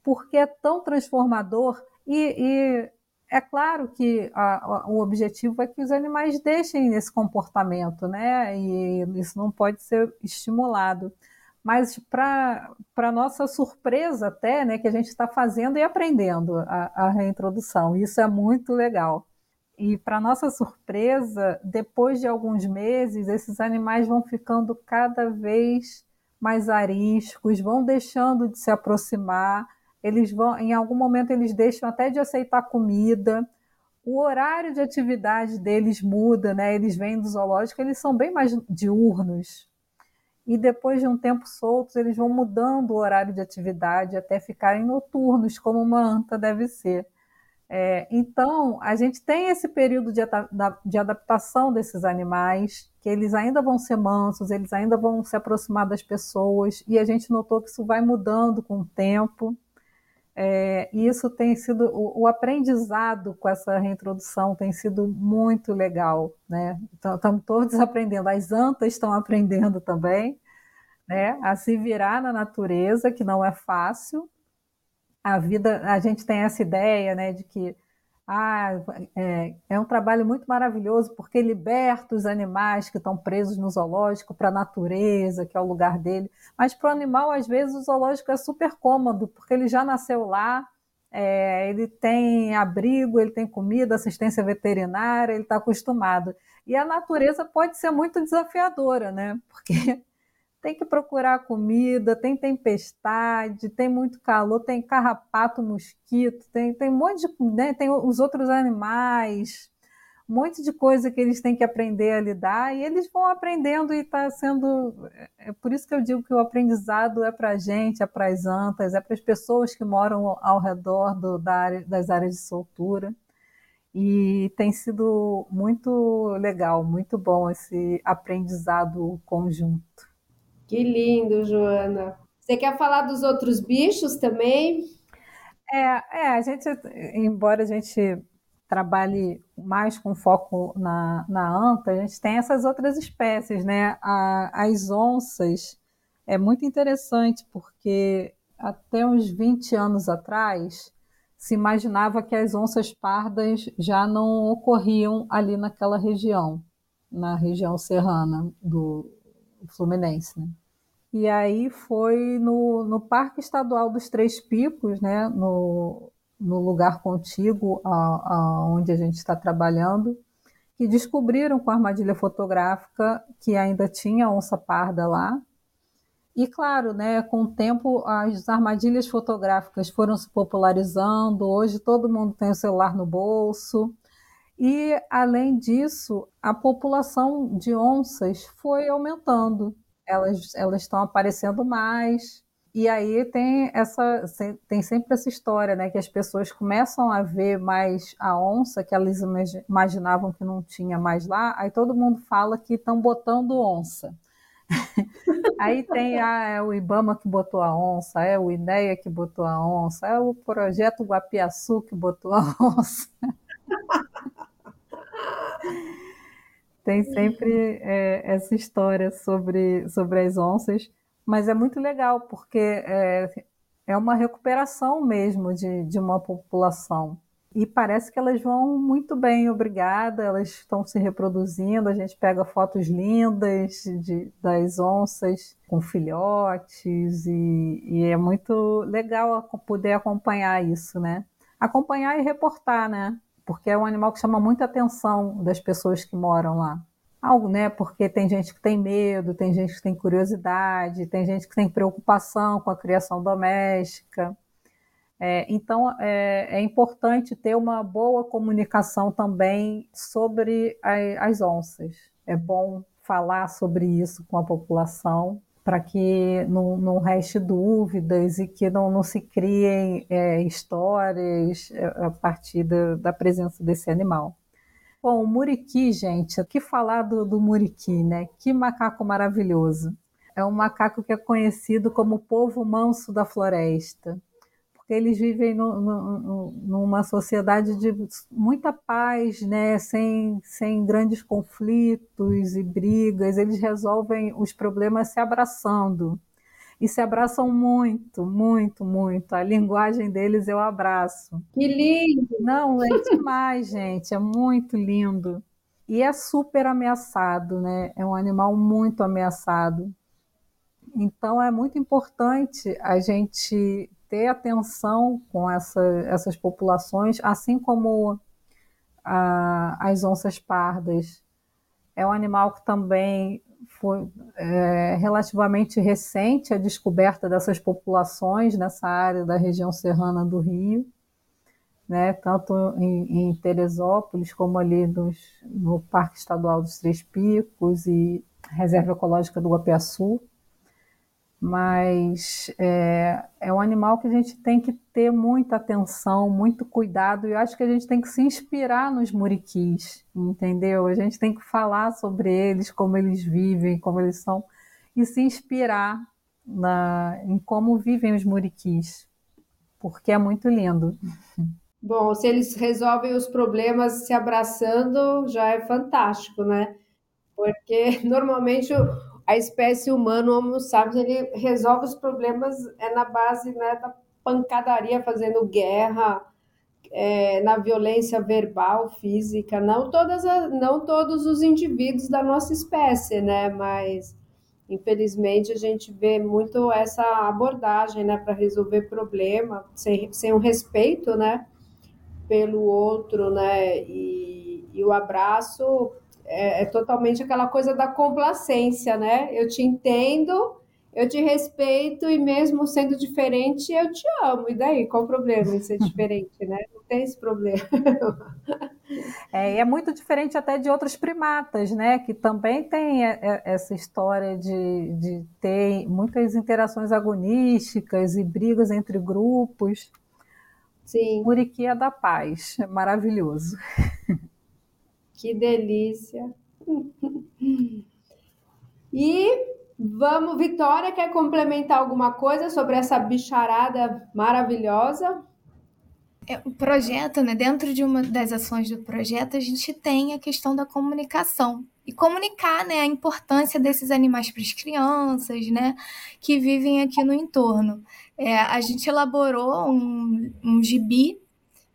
porque é tão transformador. E, e é claro que a, a, o objetivo é que os animais deixem esse comportamento, né? E isso não pode ser estimulado. Mas, para nossa surpresa, até, né, que a gente está fazendo e aprendendo a, a reintrodução. Isso é muito legal. E, para nossa surpresa, depois de alguns meses, esses animais vão ficando cada vez mais ariscos, vão deixando de se aproximar eles vão, em algum momento eles deixam até de aceitar comida. O horário de atividade deles muda, né? Eles vêm do zoológico, eles são bem mais diurnos. E depois de um tempo soltos, eles vão mudando o horário de atividade até ficarem noturnos, como uma anta deve ser. É, então, a gente tem esse período de, de, adaptação desses animais, que eles ainda vão ser mansos, eles ainda vão se aproximar das pessoas, e a gente notou que isso vai mudando com o tempo. É, e isso tem sido, o, o, aprendizado com essa reintrodução tem sido muito legal, né? Então, estamos todos (laughs) aprendendo, as antas estão aprendendo também, né? A se virar na natureza, que não é fácil. A vida, a gente tem essa ideia, né, de que ah, é, é, um trabalho muito maravilhoso porque liberta os animais que estão presos no zoológico para a natureza, que é o lugar dele. Mas para o animal, às vezes, o zoológico é super cômodo, porque ele já nasceu lá, é, ele tem abrigo, ele tem comida, assistência veterinária, ele está acostumado. E a natureza pode ser muito desafiadora, né? (laughs) Porque tem que procurar comida, tem tempestade, tem muito calor, tem carrapato, mosquito, tem, tem um monte de. Né, tem os outros animais, um monte de coisa que eles têm que aprender a lidar, e eles vão aprendendo e está sendo. É por isso que eu digo que o aprendizado é para a gente, é para as antas, é para as pessoas que moram ao redor do, da área, das áreas de soltura. E tem sido muito legal, muito bom esse aprendizado conjunto. Que lindo, Joana. Você quer falar dos outros bichos também? É, é, a gente, embora a gente trabalhe mais com foco na, na anta, a gente tem essas outras espécies, né? A, as onças é muito interessante porque até uns 20 anos atrás se imaginava que as onças pardas já não ocorriam ali naquela região, na região serrana do, Fluminense, né? E aí foi no, no Parque Estadual dos Três Picos, né, no, no lugar contíguo a, a onde a gente está trabalhando, que descobriram com a armadilha fotográfica que ainda tinha onça parda lá. E claro, né, com o tempo as armadilhas fotográficas foram se popularizando, hoje todo mundo tem o celular no bolso, e, além disso, a população de onças foi aumentando. Elas, elas estão aparecendo mais. E aí tem essa tem sempre essa história, né, que as pessoas começam a ver mais a onça que elas imaginavam que não tinha mais lá, aí todo mundo fala que estão botando onça. (laughs) aí tem ah, é o IBAMA que botou a onça, é o INEA que botou a onça, é o projeto Guapiaçu que botou a onça. (laughs) Tem sempre é, essa história sobre, sobre as onças, mas é muito legal, porque é, é uma recuperação mesmo de, de uma população. E parece que elas vão muito bem, obrigada, elas estão se reproduzindo, a gente pega fotos lindas de, das onças com filhotes, e, e é muito legal poder acompanhar isso, né? Acompanhar e reportar, né? Porque é um animal que chama muita atenção das pessoas que moram lá. Algo, né? Porque tem gente que tem medo, tem gente que tem curiosidade, tem gente que tem preocupação com a criação doméstica. É, então, é, é, importante ter uma boa comunicação também sobre a, as onças. É bom falar sobre isso com a população para que não, não reste dúvidas e que não, não se criem é, histórias é, a partir da, da, presença desse animal. Bom, o muriqui, gente, o que falar do, do muriqui, né? Que macaco maravilhoso. É um macaco que é conhecido como povo manso da floresta porque eles vivem no, no, numa sociedade de muita paz, né? sem, sem grandes conflitos e brigas, eles resolvem os problemas se abraçando. E se abraçam muito, muito, muito. A linguagem deles é o abraço. Que lindo! Não, é demais, (laughs) gente. É muito lindo. E é super ameaçado, né? É um animal muito ameaçado. Então é muito importante a gente ter atenção com essa, essas populações, assim como a, as onças pardas. É um animal que também foi é, relativamente recente a descoberta dessas populações nessa área da região serrana do Rio, né, tanto em, em Teresópolis como ali nos, no Parque Estadual dos Três Picos e Reserva Ecológica do Guapiaçu. Mas é, é um animal que a gente tem que ter muita atenção, muito cuidado, e eu acho que a gente tem que se inspirar nos muriquis, entendeu? A gente tem que falar sobre eles, como eles vivem, como eles são, e se inspirar na, em como vivem os muriquis, porque é muito lindo. Bom, se eles resolvem os problemas se abraçando, já é fantástico, né? Porque (laughs) normalmente a espécie humana, o Homo sapiens, ele resolve os problemas é na base né, da pancadaria, fazendo guerra, é, na violência verbal, física. Não, todas as, não todos os indivíduos da nossa espécie, né? Mas infelizmente a gente vê muito essa abordagem, né, para resolver problema, sem, sem um respeito, né, pelo outro, né, e, e o abraço é, é, totalmente aquela coisa da complacência, né? Eu te entendo, eu te respeito e mesmo sendo diferente, eu te amo. E daí, qual o problema em ser (laughs) diferente, né? Não tem esse problema. É, e é muito diferente até de outros primatas, né? Que também tem é, é, essa história de, de ter muitas interações agonísticas e brigas entre grupos. Sim. Muriquia da paz, é maravilhoso. (laughs) Que delícia. (laughs) E vamos, Vitória, quer complementar alguma coisa sobre essa bicharada maravilhosa? É, o projeto, né, dentro de uma das ações do projeto, a gente tem a questão da comunicação. E comunicar né, a importância desses animais para as crianças né, que vivem aqui no entorno. É, a gente elaborou um, um gibi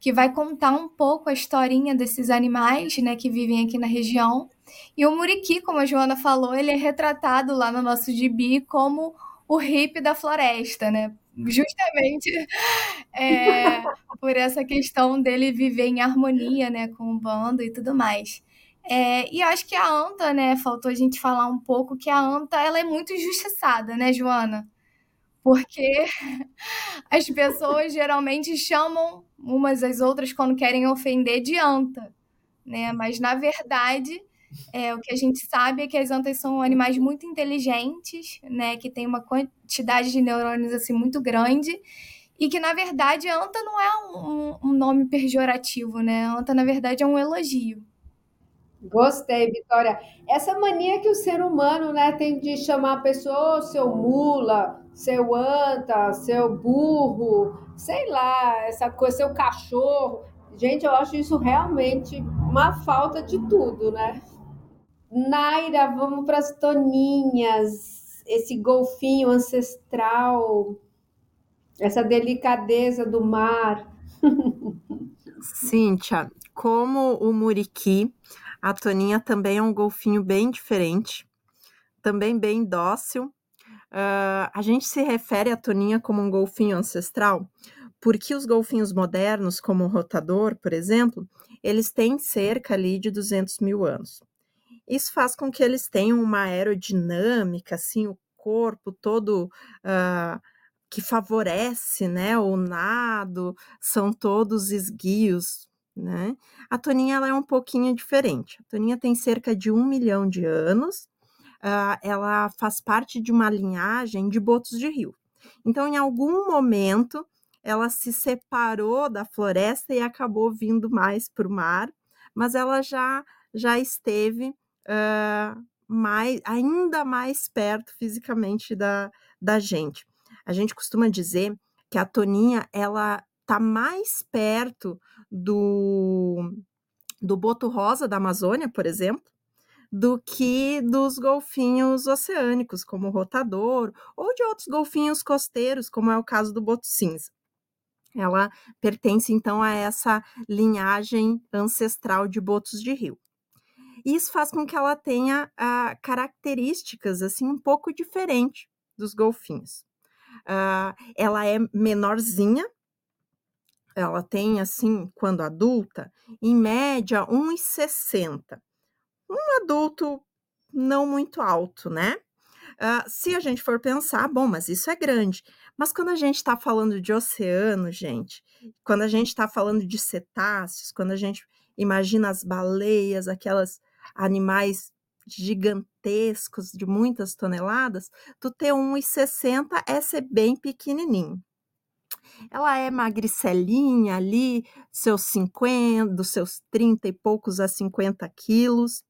que vai contar um pouco a historinha desses animais, né, que vivem aqui na região. E o muriqui, como a Joana falou, ele é retratado lá no nosso gibi como o hippie da floresta, né? Justamente (laughs) é, por essa questão dele viver em harmonia, né, com o bando e tudo mais. É, e acho que a anta, né, faltou a gente falar um pouco que a anta, ela é muito injustiçada, né, Joana? Porque (laughs) as pessoas geralmente chamam umas às outras quando querem ofender de anta, né? Mas na verdade, é, o que a gente sabe é que as antas são animais muito inteligentes, né? Que tem uma quantidade de neurônios assim muito grande e que na verdade anta não é um, um nome pejorativo, né? Anta na verdade é um elogio. Gostei, Vitória. Essa mania que o ser humano né, tem de chamar a pessoa seu mula, seu anta, seu burro, sei lá, essa coisa, seu cachorro. Gente, eu acho isso realmente uma falta de tudo, né? Naira, vamos para as toninhas, esse golfinho ancestral, essa delicadeza do mar. (laughs) Cíntia, como o muriqui, a Toninha também é um golfinho bem diferente, também bem dócil. Uh, a gente se refere à Toninha como um golfinho ancestral porque os golfinhos modernos, como o rotador, por exemplo, eles têm cerca ali de 200 mil anos. Isso faz com que eles tenham uma aerodinâmica, assim, o corpo todo uh, que favorece né, o nado, são todos esguios, né? A toninha ela é um pouquinho diferente. A toninha tem cerca de um milhão de anos. Uh, ela faz parte de uma linhagem de botos de rio. Então, em algum momento, ela se separou da floresta e acabou vindo mais para o mar, mas ela já já esteve uh, mais, ainda mais perto fisicamente da, da gente. A gente costuma dizer que a toninha ela está mais perto do, do boto rosa da Amazônia, por exemplo, do que dos golfinhos oceânicos, como o rotador, ou de outros golfinhos costeiros, como é o caso do boto cinza. Ela pertence então a essa linhagem ancestral de botos de rio. Isso faz com que ela tenha ah, características assim um pouco diferente dos golfinhos. Ah, ela é menorzinha, ela tem, assim, quando adulta, em média 1,60. Um adulto não muito alto, né? Uh, se a gente for pensar, bom, mas isso é grande. Mas quando a gente está falando de oceano, gente, quando a gente está falando de cetáceos, quando a gente imagina as baleias, aquelas animais gigantescos de muitas toneladas, tu ter 1,60 é ser bem pequenininho. Ela é magricelinha ali, seus 50, dos seus 30 e poucos a 50 quilos.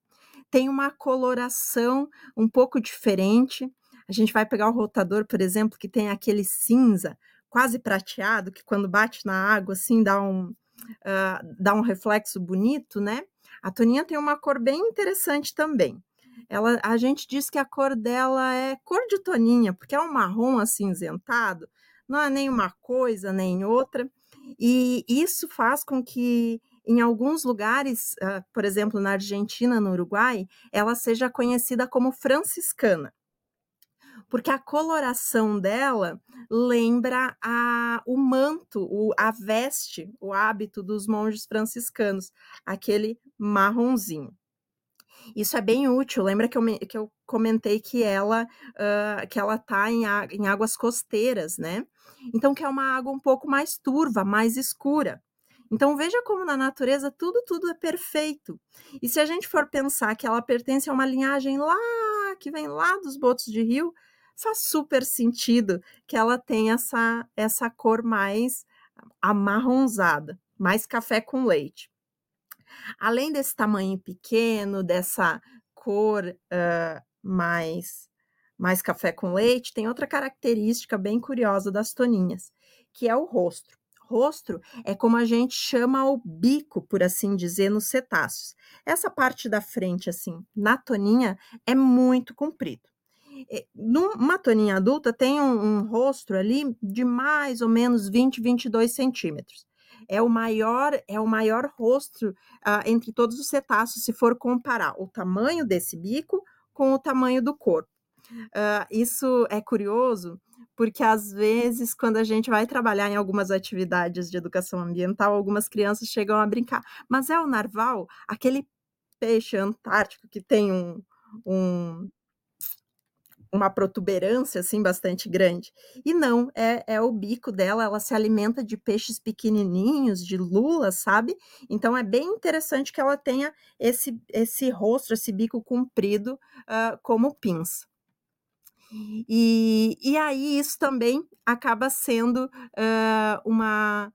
Tem uma coloração um pouco diferente. A gente vai pegar o rotador, por exemplo, que tem aquele cinza quase prateado, que quando bate na água, assim, dá um, uh, dá um reflexo bonito, né? A Toninha tem uma cor bem interessante também. Ela, a gente diz que a cor dela é cor de toninha, porque é um marrom acinzentado, não é nem uma coisa nem outra. E isso faz com que, em alguns lugares, uh, por exemplo, na Argentina, no Uruguai, ela seja conhecida como franciscana. Porque a coloração dela lembra a, o manto, o, a veste, o hábito dos monges franciscanos, aquele marronzinho. Isso é bem útil. Lembra que eu, que eu comentei que ela uh, que ela está em, em águas costeiras, né? Então, que é uma água um pouco mais turva, mais escura. Então, veja como na natureza tudo, tudo é perfeito. E se a gente for pensar que ela pertence a uma linhagem lá, que vem lá dos botos de rio, faz super sentido que ela tenha essa, essa cor mais amarronzada, mais café com leite. Além desse tamanho pequeno, dessa cor uh, mais mais café com leite, tem outra característica bem curiosa das toninhas, que é o rosto. Rosto é como a gente chama o bico, por assim dizer, nos cetáceos. Essa parte da frente, assim, na toninha, é muito comprido. Numa toninha adulta tem um, um rosto ali de mais ou menos 20, 22 centímetros é o maior é o maior rosto uh, entre todos os cetáceos se for comparar o tamanho desse bico com o tamanho do corpo. Uh, isso é curioso porque às vezes quando a gente vai trabalhar em algumas atividades de educação ambiental, algumas crianças chegam a brincar, mas é o narval, aquele peixe antártico que tem um, um uma protuberância assim bastante grande. E não, é, é o bico dela, ela se alimenta de peixes pequenininhos, de lula, sabe? Então é bem interessante que ela tenha esse, esse rosto, esse bico comprido uh, como pinça. E, e aí isso também acaba sendo uh, uma.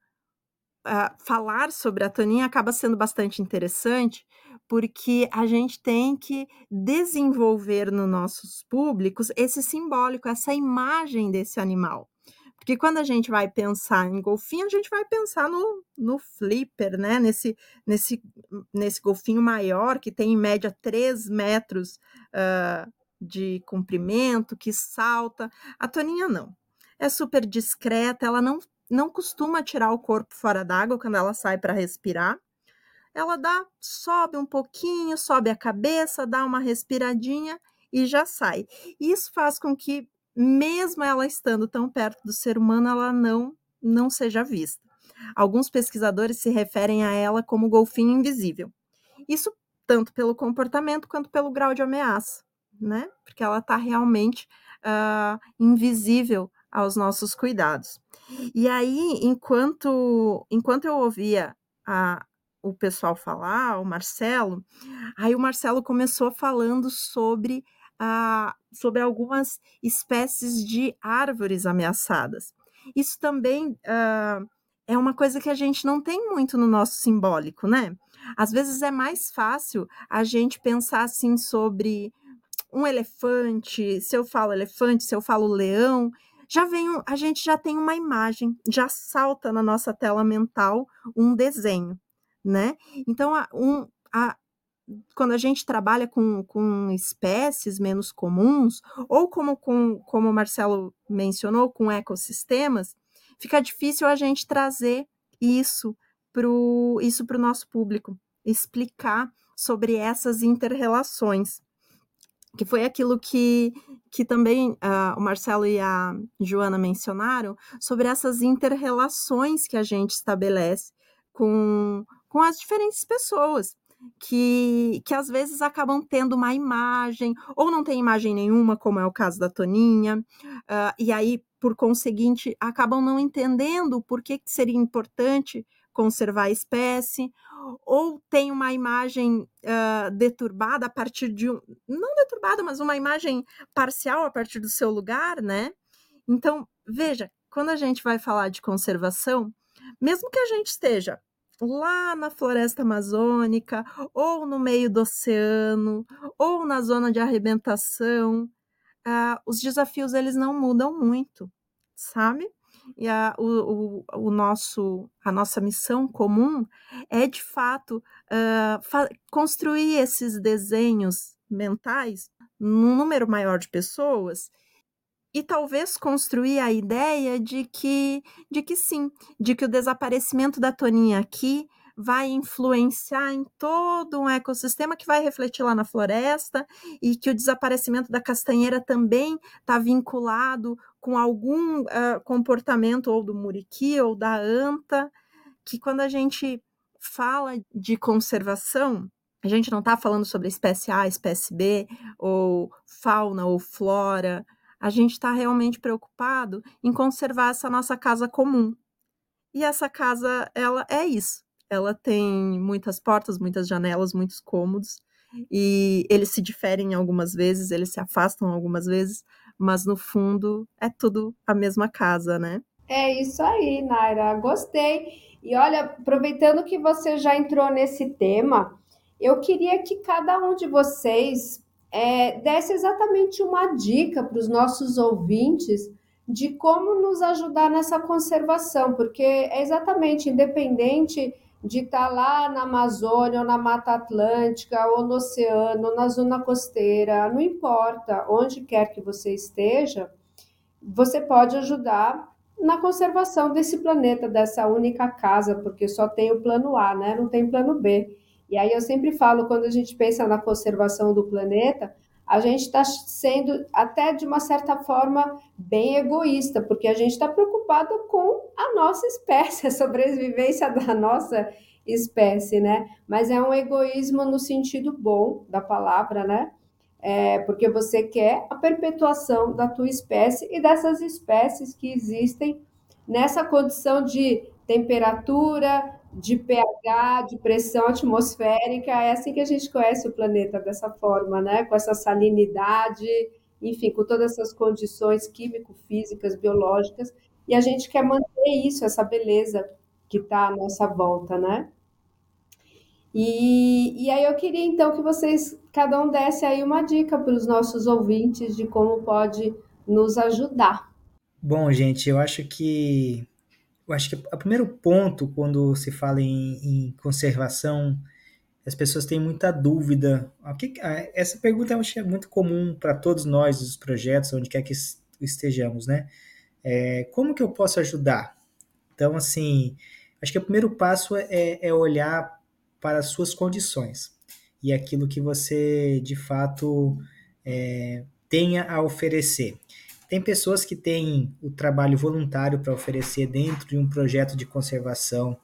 Uh, falar sobre a Toninha acaba sendo bastante interessante, porque a gente tem que desenvolver nos nossos públicos esse simbólico, essa imagem desse animal. Porque quando a gente vai pensar em golfinho, a gente vai pensar no, no flipper, né? Nesse, nesse, nesse golfinho maior, que tem em média 3 metros uh, de comprimento, que salta. A Toninha não. É super discreta, ela não, não costuma tirar o corpo fora d'água quando ela sai para respirar ela dá, sobe um pouquinho, sobe a cabeça, dá uma respiradinha e já sai. Isso faz com que, mesmo ela estando tão perto do ser humano, ela não, não seja vista. Alguns pesquisadores se referem a ela como golfinho invisível. Isso tanto pelo comportamento quanto pelo grau de ameaça, né? Porque ela está realmente uh, invisível aos nossos cuidados. E aí, enquanto, enquanto eu ouvia a, o pessoal falar, o Marcelo, aí o Marcelo começou falando sobre, ah, sobre algumas espécies de árvores ameaçadas. Isso também ah, é uma coisa que a gente não tem muito no nosso simbólico, né? Às vezes é mais fácil a gente pensar assim sobre um elefante, se eu falo elefante, se eu falo leão, já vem, a gente já tem uma imagem, já salta na nossa tela mental um desenho né? Então, a, um, a, quando a gente trabalha com, com espécies menos comuns, ou como, com, como o Marcelo mencionou, com ecossistemas, fica difícil a gente trazer isso para o isso o nosso público, explicar sobre essas interrelações, que foi aquilo que, que também uh, o Marcelo e a Joana mencionaram, sobre essas interrelações que a gente estabelece com, com as diferentes pessoas. Que, que às vezes acabam tendo uma imagem, ou não tem imagem nenhuma, como é o caso da Toninha, uh, e aí, por conseguinte, acabam não entendendo por que seria importante conservar a espécie, ou tem uma imagem uh, deturbada a partir de um. Não deturbada, mas uma imagem parcial a partir do seu lugar, né? Então, veja, quando a gente vai falar de conservação, mesmo que a gente esteja lá na floresta amazônica, ou no meio do oceano, ou na zona de arrebentação, uh, os desafios eles não mudam muito, sabe? E a, o, o, o, nosso, a nossa missão comum é, de fato, uh, construir esses desenhos mentais num número maior de pessoas e talvez construir a ideia de que, de que sim, de que o desaparecimento da Toninha aqui vai influenciar em todo um ecossistema que vai refletir lá na floresta e que o desaparecimento da castanheira também está vinculado com algum uh, comportamento ou do muriqui ou da anta, que quando a gente fala de conservação, a gente não está falando sobre espécie A, espécie B, ou fauna ou flora, a gente está realmente preocupado em conservar essa nossa casa comum. E essa casa, ela é isso. Ela tem muitas portas, muitas janelas, muitos cômodos, e eles se diferem algumas vezes, eles se afastam algumas vezes, mas no fundo é tudo a mesma casa, né? É isso aí, Naira, gostei. E olha, aproveitando que você já entrou nesse tema, eu queria que cada um de vocês é, desse exatamente uma dica para os nossos ouvintes de como nos ajudar nessa conservação, porque é exatamente independente de estar lá na Amazônia, ou na Mata Atlântica, ou no oceano, ou na zona costeira, não importa, onde quer que você esteja, você pode ajudar na conservação desse planeta, dessa única casa, porque só tem o plano A, né? Não tem plano B. E aí eu sempre falo, quando a gente pensa na conservação do planeta, a gente está sendo até de uma certa forma bem egoísta, porque a gente está preocupado com a nossa espécie, (laughs) a sobrevivência da nossa espécie, né? Mas é um egoísmo no sentido bom da palavra, né? É porque você quer a perpetuação da tua espécie e dessas espécies que existem nessa condição de temperatura, de pH, de pressão atmosférica. É assim que a gente conhece o planeta dessa forma, né? Com essa salinidade, enfim, com todas essas condições químico-físicas, biológicas. E a gente quer manter isso, essa beleza que está à nossa volta, né? E, e aí eu queria então que vocês, cada um desse aí uma dica para os nossos ouvintes de como pode nos ajudar. Bom, gente, eu acho que eu acho que o primeiro ponto quando se fala em, em conservação, as pessoas têm muita dúvida. Essa pergunta eu acho que é muito comum para todos nós, os projetos, onde quer que estejamos, né? É, como que eu posso ajudar? Então, assim, acho que o primeiro passo é, é olhar para as suas condições e aquilo que você, de fato, é, tenha a oferecer. Tem pessoas que têm o trabalho voluntário para oferecer dentro de um projeto de conservação.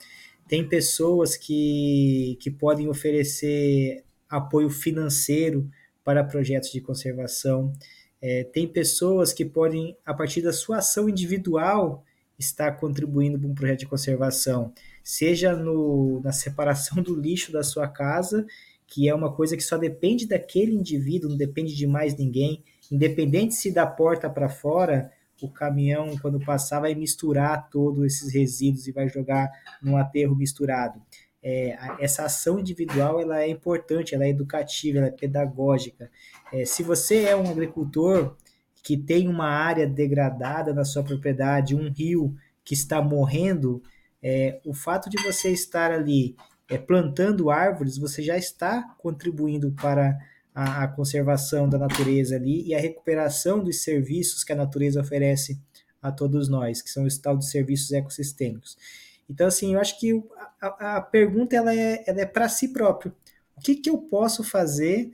Tem pessoas que, que podem oferecer apoio financeiro para projetos de conservação. É, tem pessoas que podem, a partir da sua ação individual, estar contribuindo para um projeto de conservação, seja no, na separação do lixo da sua casa, que é uma coisa que só depende daquele indivíduo, não depende de mais ninguém, independente se da porta para fora, o caminhão, quando passar, vai misturar todos esses resíduos e vai jogar num aterro misturado. É, essa ação individual ela é importante, ela é educativa, ela é pedagógica. É, se você é um agricultor que tem uma área degradada na sua propriedade, um rio que está morrendo, é, o fato de você estar ali é, plantando árvores, você já está contribuindo para a, a, conservação da natureza ali e a recuperação dos serviços que a natureza oferece a todos nós, que são os tal de serviços ecossistêmicos. Então, assim, eu acho que a, a pergunta ela é, ela é para si próprio. O que, que eu posso fazer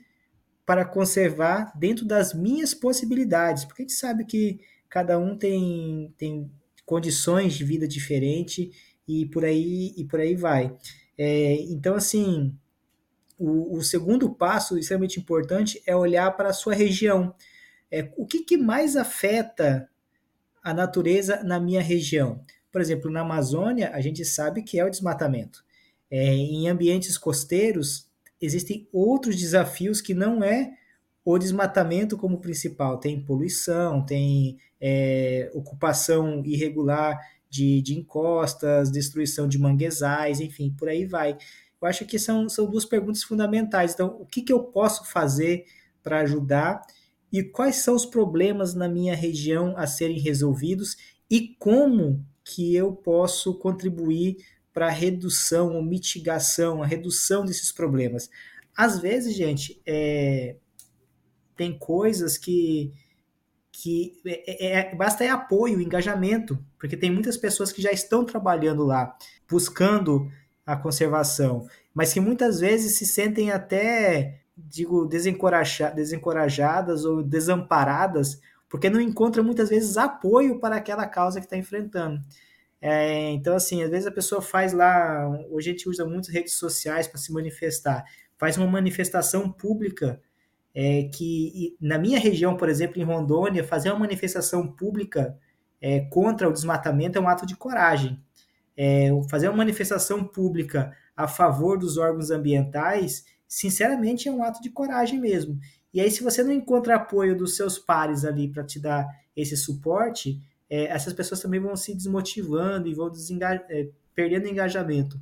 para conservar dentro das minhas possibilidades? Porque a gente sabe que cada um tem, tem condições de vida diferente e por aí e por aí vai. É, então, assim, o, o, segundo passo, extremamente importante, é olhar para a sua região. É, o que, que mais afeta a natureza na minha região? Por exemplo, na Amazônia, a gente sabe que é o desmatamento. É, em ambientes costeiros, existem outros desafios que não é o desmatamento como principal. Tem poluição, tem é, ocupação irregular de, de encostas, destruição de manguezais, enfim, por aí vai. Eu acho que são, são duas perguntas fundamentais. Então, o que, que eu posso fazer para ajudar e quais são os problemas na minha região a serem resolvidos e como que eu posso contribuir para a redução ou mitigação, a redução desses problemas. Às vezes, gente, é, tem coisas que, que é, é, é, basta é apoio, engajamento, porque tem muitas pessoas que já estão trabalhando lá, buscando a conservação, mas que muitas vezes se sentem até, digo, desencoraja, desencorajadas ou desamparadas, porque não encontram muitas vezes apoio para aquela causa que está enfrentando. É, então, assim, às vezes a pessoa faz lá, hoje a gente usa muitas redes sociais para se manifestar, faz uma manifestação pública é, que na minha região, por exemplo, em Rondônia, fazer uma manifestação pública é, contra o desmatamento é um ato de coragem. É, fazer uma manifestação pública a favor dos órgãos ambientais, sinceramente, é um ato de coragem mesmo. E aí, se você não encontra apoio dos seus pares ali para te dar esse suporte, é, essas pessoas também vão se desmotivando e vão desenga é, perdendo engajamento.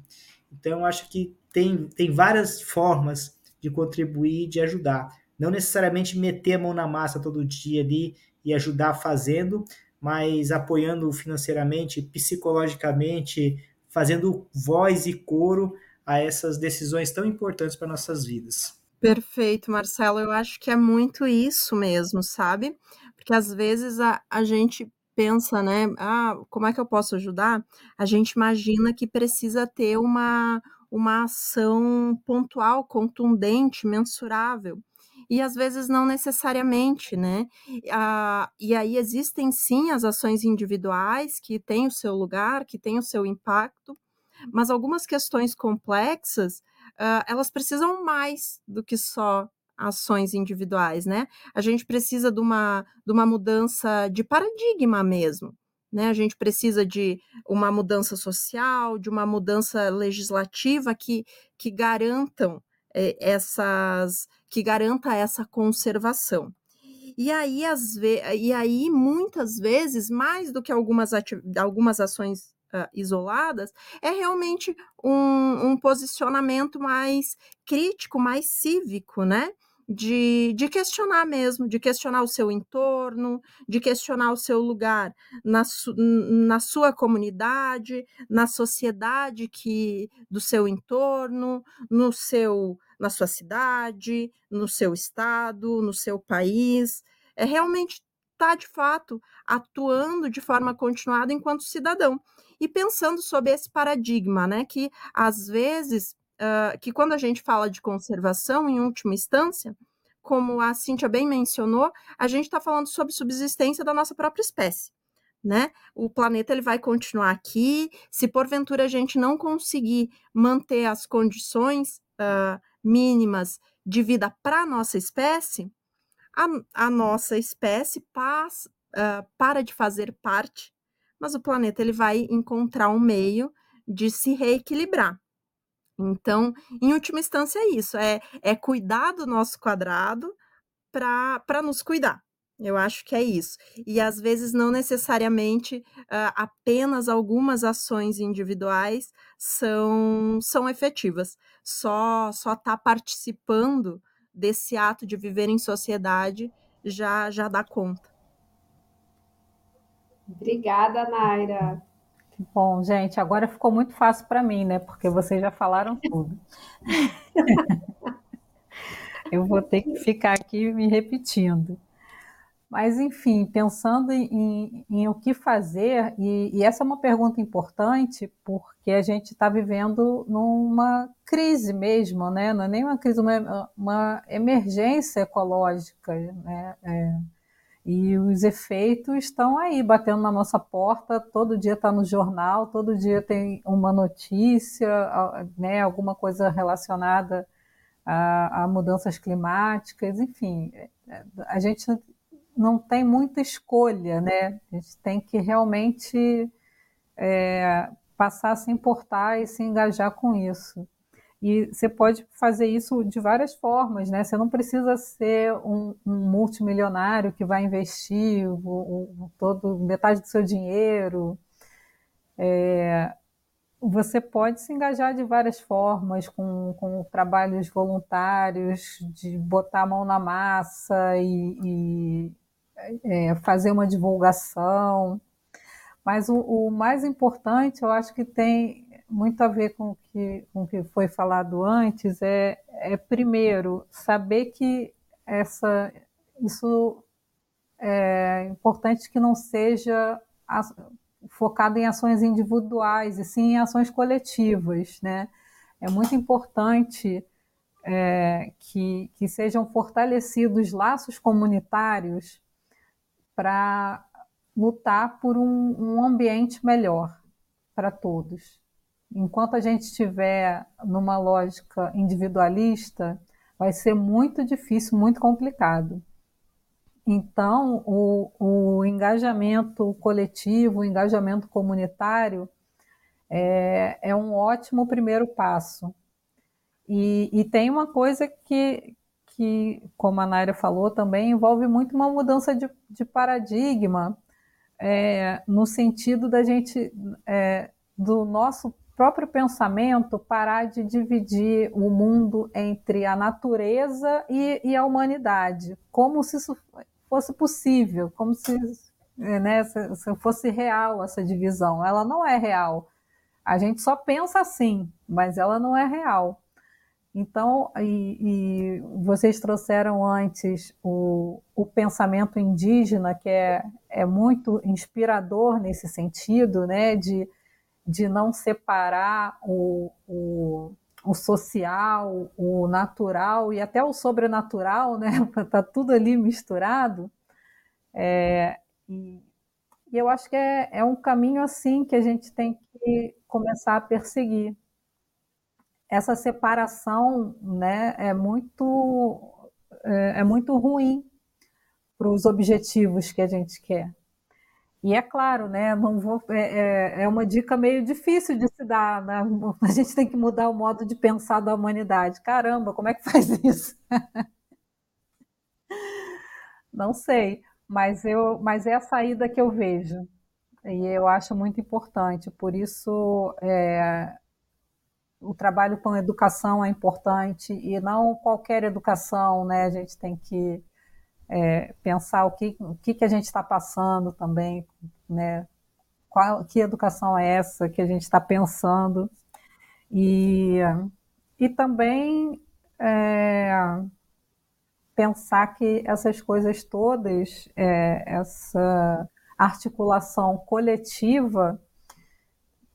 Então, eu acho que tem, tem várias formas de contribuir, de ajudar não necessariamente meter a mão na massa todo dia ali e ajudar fazendo, mas apoiando financeiramente, psicologicamente, fazendo voz e coro a essas decisões tão importantes para nossas vidas. Perfeito, Marcelo. Eu acho que é muito isso mesmo, sabe? Porque às vezes a, a gente pensa, né? Ah, como é que eu posso ajudar? A gente imagina que precisa ter uma, uma ação pontual, contundente, mensurável e às vezes não necessariamente, né? Ah, e aí existem sim as ações individuais que têm o seu lugar, que têm o seu impacto, mas algumas questões complexas ah, elas precisam mais do que só ações individuais, né? A gente precisa de uma, de uma mudança de paradigma mesmo. Né? A gente precisa de uma mudança social, de uma mudança legislativa que, que garantam essas que garanta essa conservação. E aí, as ve e aí, muitas vezes, mais do que algumas, algumas ações uh, isoladas, é realmente um, um posicionamento mais crítico, mais cívico, né? De, de questionar mesmo, de questionar o seu entorno, de questionar o seu lugar na, su, na sua comunidade, na sociedade que do seu entorno, no seu na sua cidade, no seu estado, no seu país. É realmente estar tá, de fato atuando de forma continuada enquanto cidadão e pensando sobre esse paradigma, né, que às vezes uh, que quando a gente fala de conservação, em última instância, como a Cíntia bem mencionou, a gente está falando sobre subsistência da nossa própria espécie. Né? O planeta ele vai continuar aqui. Se porventura a gente não conseguir manter as condições uh, mínimas de vida para a nossa espécie, a, a, nossa espécie uh, para de fazer parte, mas o planeta ele vai encontrar um meio de se reequilibrar. Então, em última instância, é isso: é, é cuidar do nosso quadrado para nos cuidar. Eu acho que é isso. E às vezes não necessariamente uh, apenas algumas ações individuais são, são efetivas. Só só estar tá participando desse ato de viver em sociedade já já dá conta. Obrigada, Naira. Bom, gente, agora ficou muito fácil para mim, né? Porque vocês já falaram tudo. (laughs) Eu vou ter que ficar aqui me repetindo. Mas, enfim, pensando em, em o que fazer, e, e, essa é uma pergunta importante, porque a gente está vivendo numa crise mesmo, né? Não é nem uma crise, uma, uma emergência ecológica, né? É, e os efeitos estão aí, batendo na nossa porta, todo dia está no jornal, todo dia tem uma notícia, né, alguma coisa relacionada a, a mudanças climáticas, enfim, é, a gente não tem muita escolha, né? A gente tem que realmente é, passar a se importar e se engajar com isso. E você pode fazer isso de várias formas, né? Você não precisa ser um, um multimilionário que vai investir o, o, todo, metade do seu dinheiro. É, você pode se engajar de várias formas, com, com trabalhos voluntários, de botar a mão na massa e, e é, fazer uma divulgação. Mas o, o, mais importante, eu acho que tem muito a ver com o que, com o que foi falado antes, é, é primeiro saber que essa, isso é importante que não seja focado em ações individuais, e sim em ações coletivas. Né? É muito importante é, que, que sejam fortalecidos laços comunitários para lutar por um, um ambiente melhor para todos. Enquanto a gente estiver numa lógica individualista, vai ser muito difícil, muito complicado. Então, o, o engajamento coletivo, o engajamento comunitário é, é um ótimo primeiro passo. E, e, tem uma coisa que, que, como a Naira falou, também envolve muito uma mudança de, de paradigma, é, no sentido da gente, é, do nosso próprio pensamento, parar de dividir o mundo entre a natureza e, e a humanidade, como se isso fosse possível, como se, né, se, fosse real essa divisão. Ela não é real. A gente só pensa assim, mas ela não é real. Então, e, e vocês trouxeram antes o, o, pensamento indígena, que é, é muito inspirador nesse sentido, né, de, de não separar o, o o social, o natural e até o sobrenatural, né? Está (laughs) tudo ali misturado. É, e, e, eu acho que é, é um caminho assim que a gente tem que começar a perseguir. Essa separação né, é, muito, é, é muito ruim para os objetivos que a gente quer. E é claro, né? Não vou, é, é, é uma dica meio difícil de se dar. Né? (laughs) A gente tem que mudar o modo de pensar da humanidade. Caramba, como é que (laughs) faz isso? Não sei, mas, eu, mas é a saída que eu vejo. E eu acho muito importante. Por isso, é, o trabalho com educação é importante e não qualquer educação, né? A gente tem que é, pensar o que, o que, que a gente está passando também, né? Qual, que educação é essa que a gente está pensando? E, e também é, pensar que essas coisas todas, é, essa articulação coletiva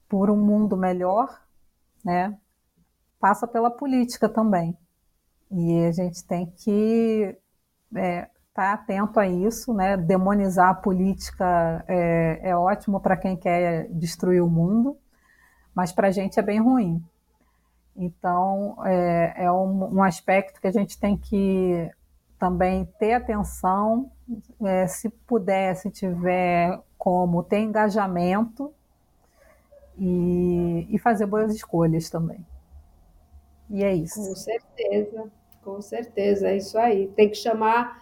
por um mundo melhor, né, passa pela política também. E a gente tem que é, estar tá atento a isso, né? Demonizar a política é, é ótimo para quem quer destruir o mundo, mas para a gente é bem ruim. Então, é, é um, um, aspecto que a gente tem que também ter atenção, é, se puder, se tiver como, ter engajamento e, e fazer boas escolhas também. E é isso. Com certeza, com certeza, é isso aí. Tem que chamar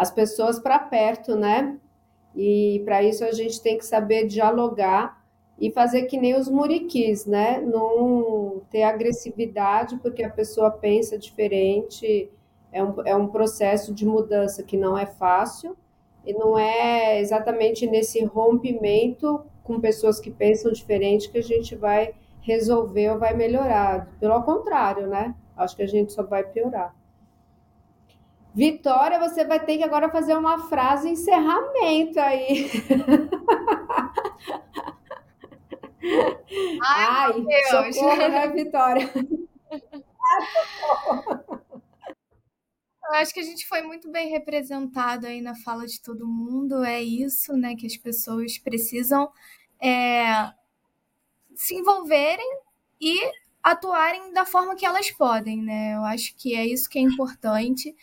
as pessoas para perto, né? E para isso a gente tem que saber dialogar e fazer que nem os muriquis, né? Não ter agressividade porque a pessoa pensa diferente. É um, é um processo de mudança que não é fácil e não é exatamente nesse rompimento com pessoas que pensam diferente que a gente vai resolver ou vai melhorar. Pelo contrário, né? Acho que a gente só vai piorar. Vitória, você vai ter que agora fazer uma frase encerramento aí. Ai, Ai Deus. socorro, né, Vitória? Eu acho que a gente foi muito bem representado aí na fala de todo mundo. É isso, né, que as pessoas precisam é, se envolverem e atuarem da forma que elas podem, né? Eu acho que é isso que é importante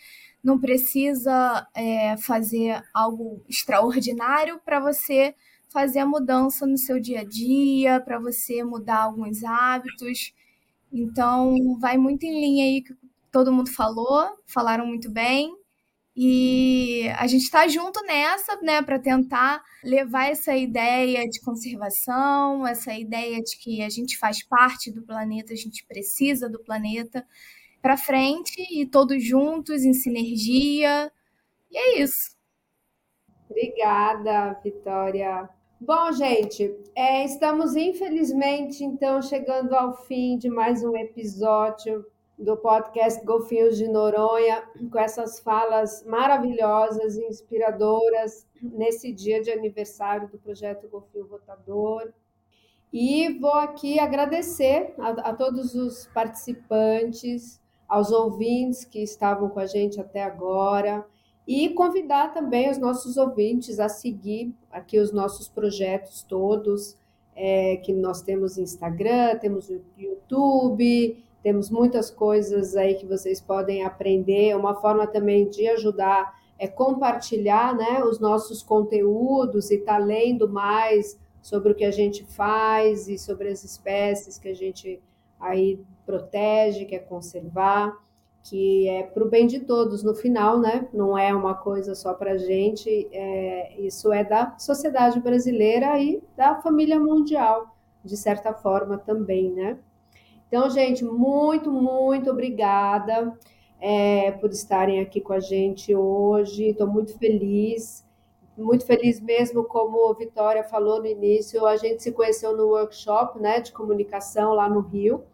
não precisa é, fazer algo extraordinário para você fazer a mudança no seu dia a dia, para você mudar alguns hábitos. Então, vai muito em linha aí que todo mundo falou, falaram muito bem. E a gente está junto nessa, né, para tentar levar essa ideia de conservação, essa ideia de que a gente faz parte do planeta, a gente precisa do planeta para frente e todos juntos em sinergia. E é isso. Obrigada, Vitória. Bom, gente, é, estamos infelizmente então chegando ao fim de mais um episódio do podcast Golfinhos de Noronha, com essas falas maravilhosas e inspiradoras nesse dia de aniversário do projeto Golfinho Rotador. E vou aqui agradecer a, a todos os participantes, aos ouvintes que estavam com a gente até agora e convidar também os nossos ouvintes a seguir aqui os nossos projetos todos, é, que nós temos Instagram, temos YouTube, temos muitas coisas aí que vocês podem aprender. Uma forma também de ajudar é compartilhar né, os nossos conteúdos e estar tá lendo mais sobre o que a gente faz e sobre as espécies que a gente aí protege, quer conservar, que é para o bem de todos no final, né? Não é uma coisa só para a gente, é, isso é da sociedade brasileira e da família mundial, de certa forma também, né? Então, gente, muito, muito obrigada é, por estarem aqui com a gente hoje. Estou muito feliz, muito feliz mesmo, como a Vitória falou no início, a gente se conheceu no workshop né, de comunicação lá no Rio.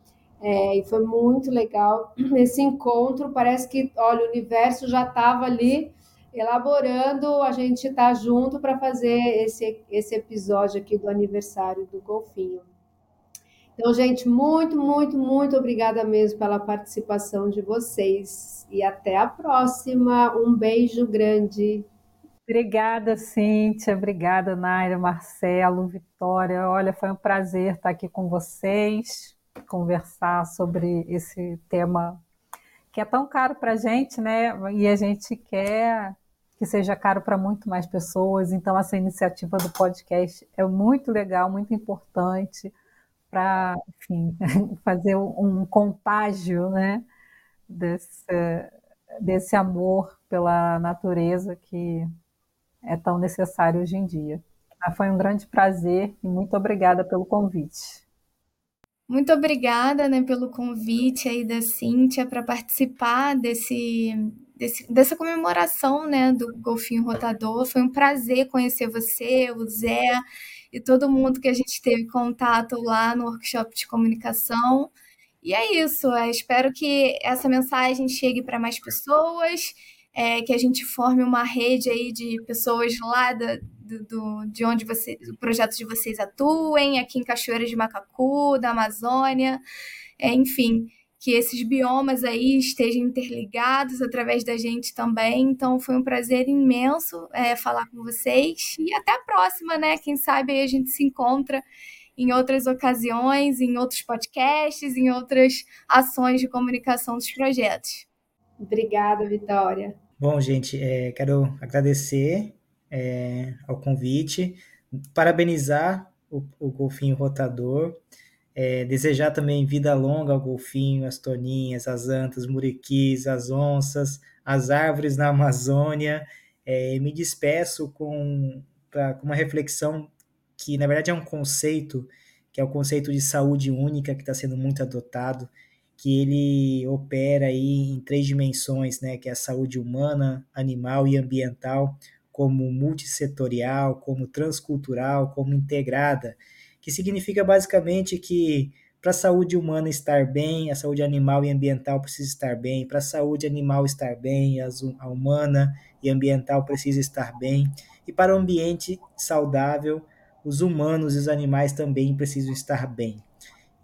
É, e foi muito legal (clears throat) esse encontro. Parece que, olha, o universo já estava ali elaborando, a gente está junto para fazer esse, esse episódio aqui do aniversário do Golfinho. Então, gente, muito, muito, muito obrigada mesmo pela participação de vocês. E até a próxima. Um beijo grande. Obrigada, Cíntia. Obrigada, Naira, Marcelo, Vitória. Olha, foi um prazer estar aqui com vocês, conversar sobre esse tema que é tão caro para a gente, né? E a gente quer que seja caro para muito mais pessoas. Então, essa iniciativa do podcast é muito legal, muito importante para, enfim, (laughs) fazer um contágio, né, desse, desse amor pela natureza que é tão necessário hoje em dia. Foi um grande prazer e muito obrigada pelo convite. Muito obrigada né, pelo convite aí da Cíntia para participar desse, desse, dessa comemoração né, do Golfinho Rotador. Foi um prazer conhecer você, o Zé e todo mundo que a gente teve contato lá no workshop de comunicação. E é isso, eu espero que essa mensagem chegue para mais pessoas, é, que a gente forme uma rede aí de pessoas lá do, do, de onde você, o projeto de vocês atuem, aqui em Cachoeira de Macacu, da Amazônia, é, enfim, que esses biomas aí estejam interligados através da gente também. Então foi um prazer imenso é, falar com vocês e até a próxima, né? Quem sabe aí a gente se encontra em outras ocasiões, em outros podcasts, em outras ações de comunicação dos projetos. Obrigada, Vitória. Bom, gente, é, quero agradecer é, ao convite, parabenizar o, o Golfinho Rotador é, desejar também vida longa ao golfinho, às toninhas, às antas, muriquis, às onças, às árvores na Amazônia. É, me despeço com, pra, com uma reflexão que, na verdade, é um conceito, que é o conceito de saúde única, que está sendo muito adotado, que ele opera aí em três dimensões, né, que é a saúde humana, animal e ambiental, como multissetorial, como transcultural, como integrada que significa basicamente que para a saúde humana estar bem, a saúde animal e ambiental precisa estar bem, para a saúde animal estar bem, a humana e ambiental precisa estar bem, e para o ambiente saudável, os humanos e os animais também precisam estar bem.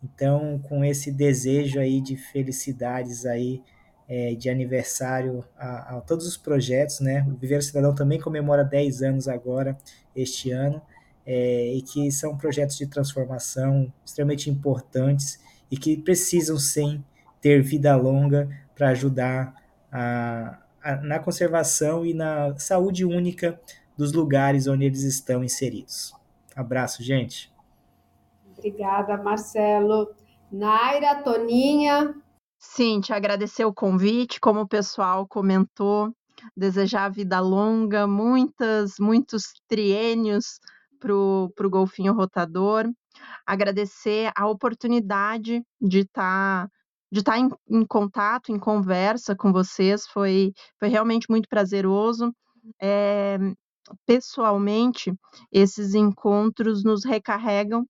Então, com esse desejo aí de felicidades aí, é, de aniversário a, a, todos os projetos, né? O Viver Cidadão também comemora 10 anos agora, este ano, é, e que são projetos de transformação extremamente importantes e que precisam sim ter vida longa para ajudar a, a, na conservação e na saúde única dos lugares onde eles estão inseridos. Abraço, gente. Obrigada, Marcelo. Naira, Toninha. Sim, te agradecer o convite, como o pessoal comentou, desejar vida longa, muitas, muitos triênios para o golfinho rotador, agradecer a oportunidade de estar tá, de estar tá em, em, contato, em conversa com vocês, foi, foi realmente muito prazeroso. É, pessoalmente, esses encontros nos recarregam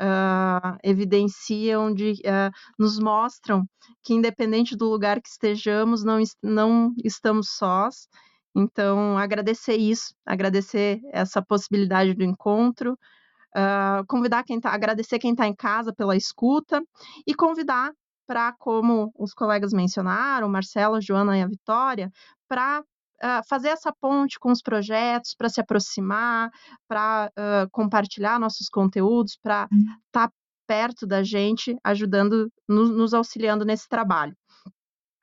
uh, evidenciam, de, uh, nos mostram que, independente do lugar que estejamos, não, não estamos sós. Então, agradecer isso, agradecer essa possibilidade do encontro, uh, convidar quem tá, agradecer quem está em casa pela escuta e convidar para, como os colegas mencionaram, Marcela, Joana e a Vitória, para uh, fazer essa ponte com os projetos, para se aproximar, para uh, compartilhar nossos conteúdos, para estar tá perto da gente, ajudando, nos, nos auxiliando nesse trabalho.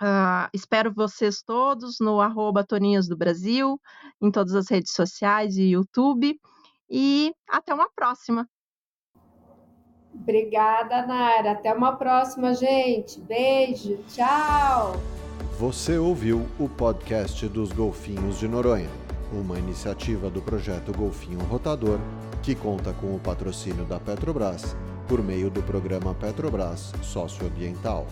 Uh, espero vocês todos no arroba Toninhas do Brasil, em todas as redes sociais e YouTube. E até uma próxima. Obrigada, Nara. Até uma próxima, gente. Beijo. Tchau. Você ouviu o podcast dos Golfinhos de Noronha, uma iniciativa do projeto Golfinho Rotador, que conta com o patrocínio da Petrobras por meio do programa Petrobras Socioambiental.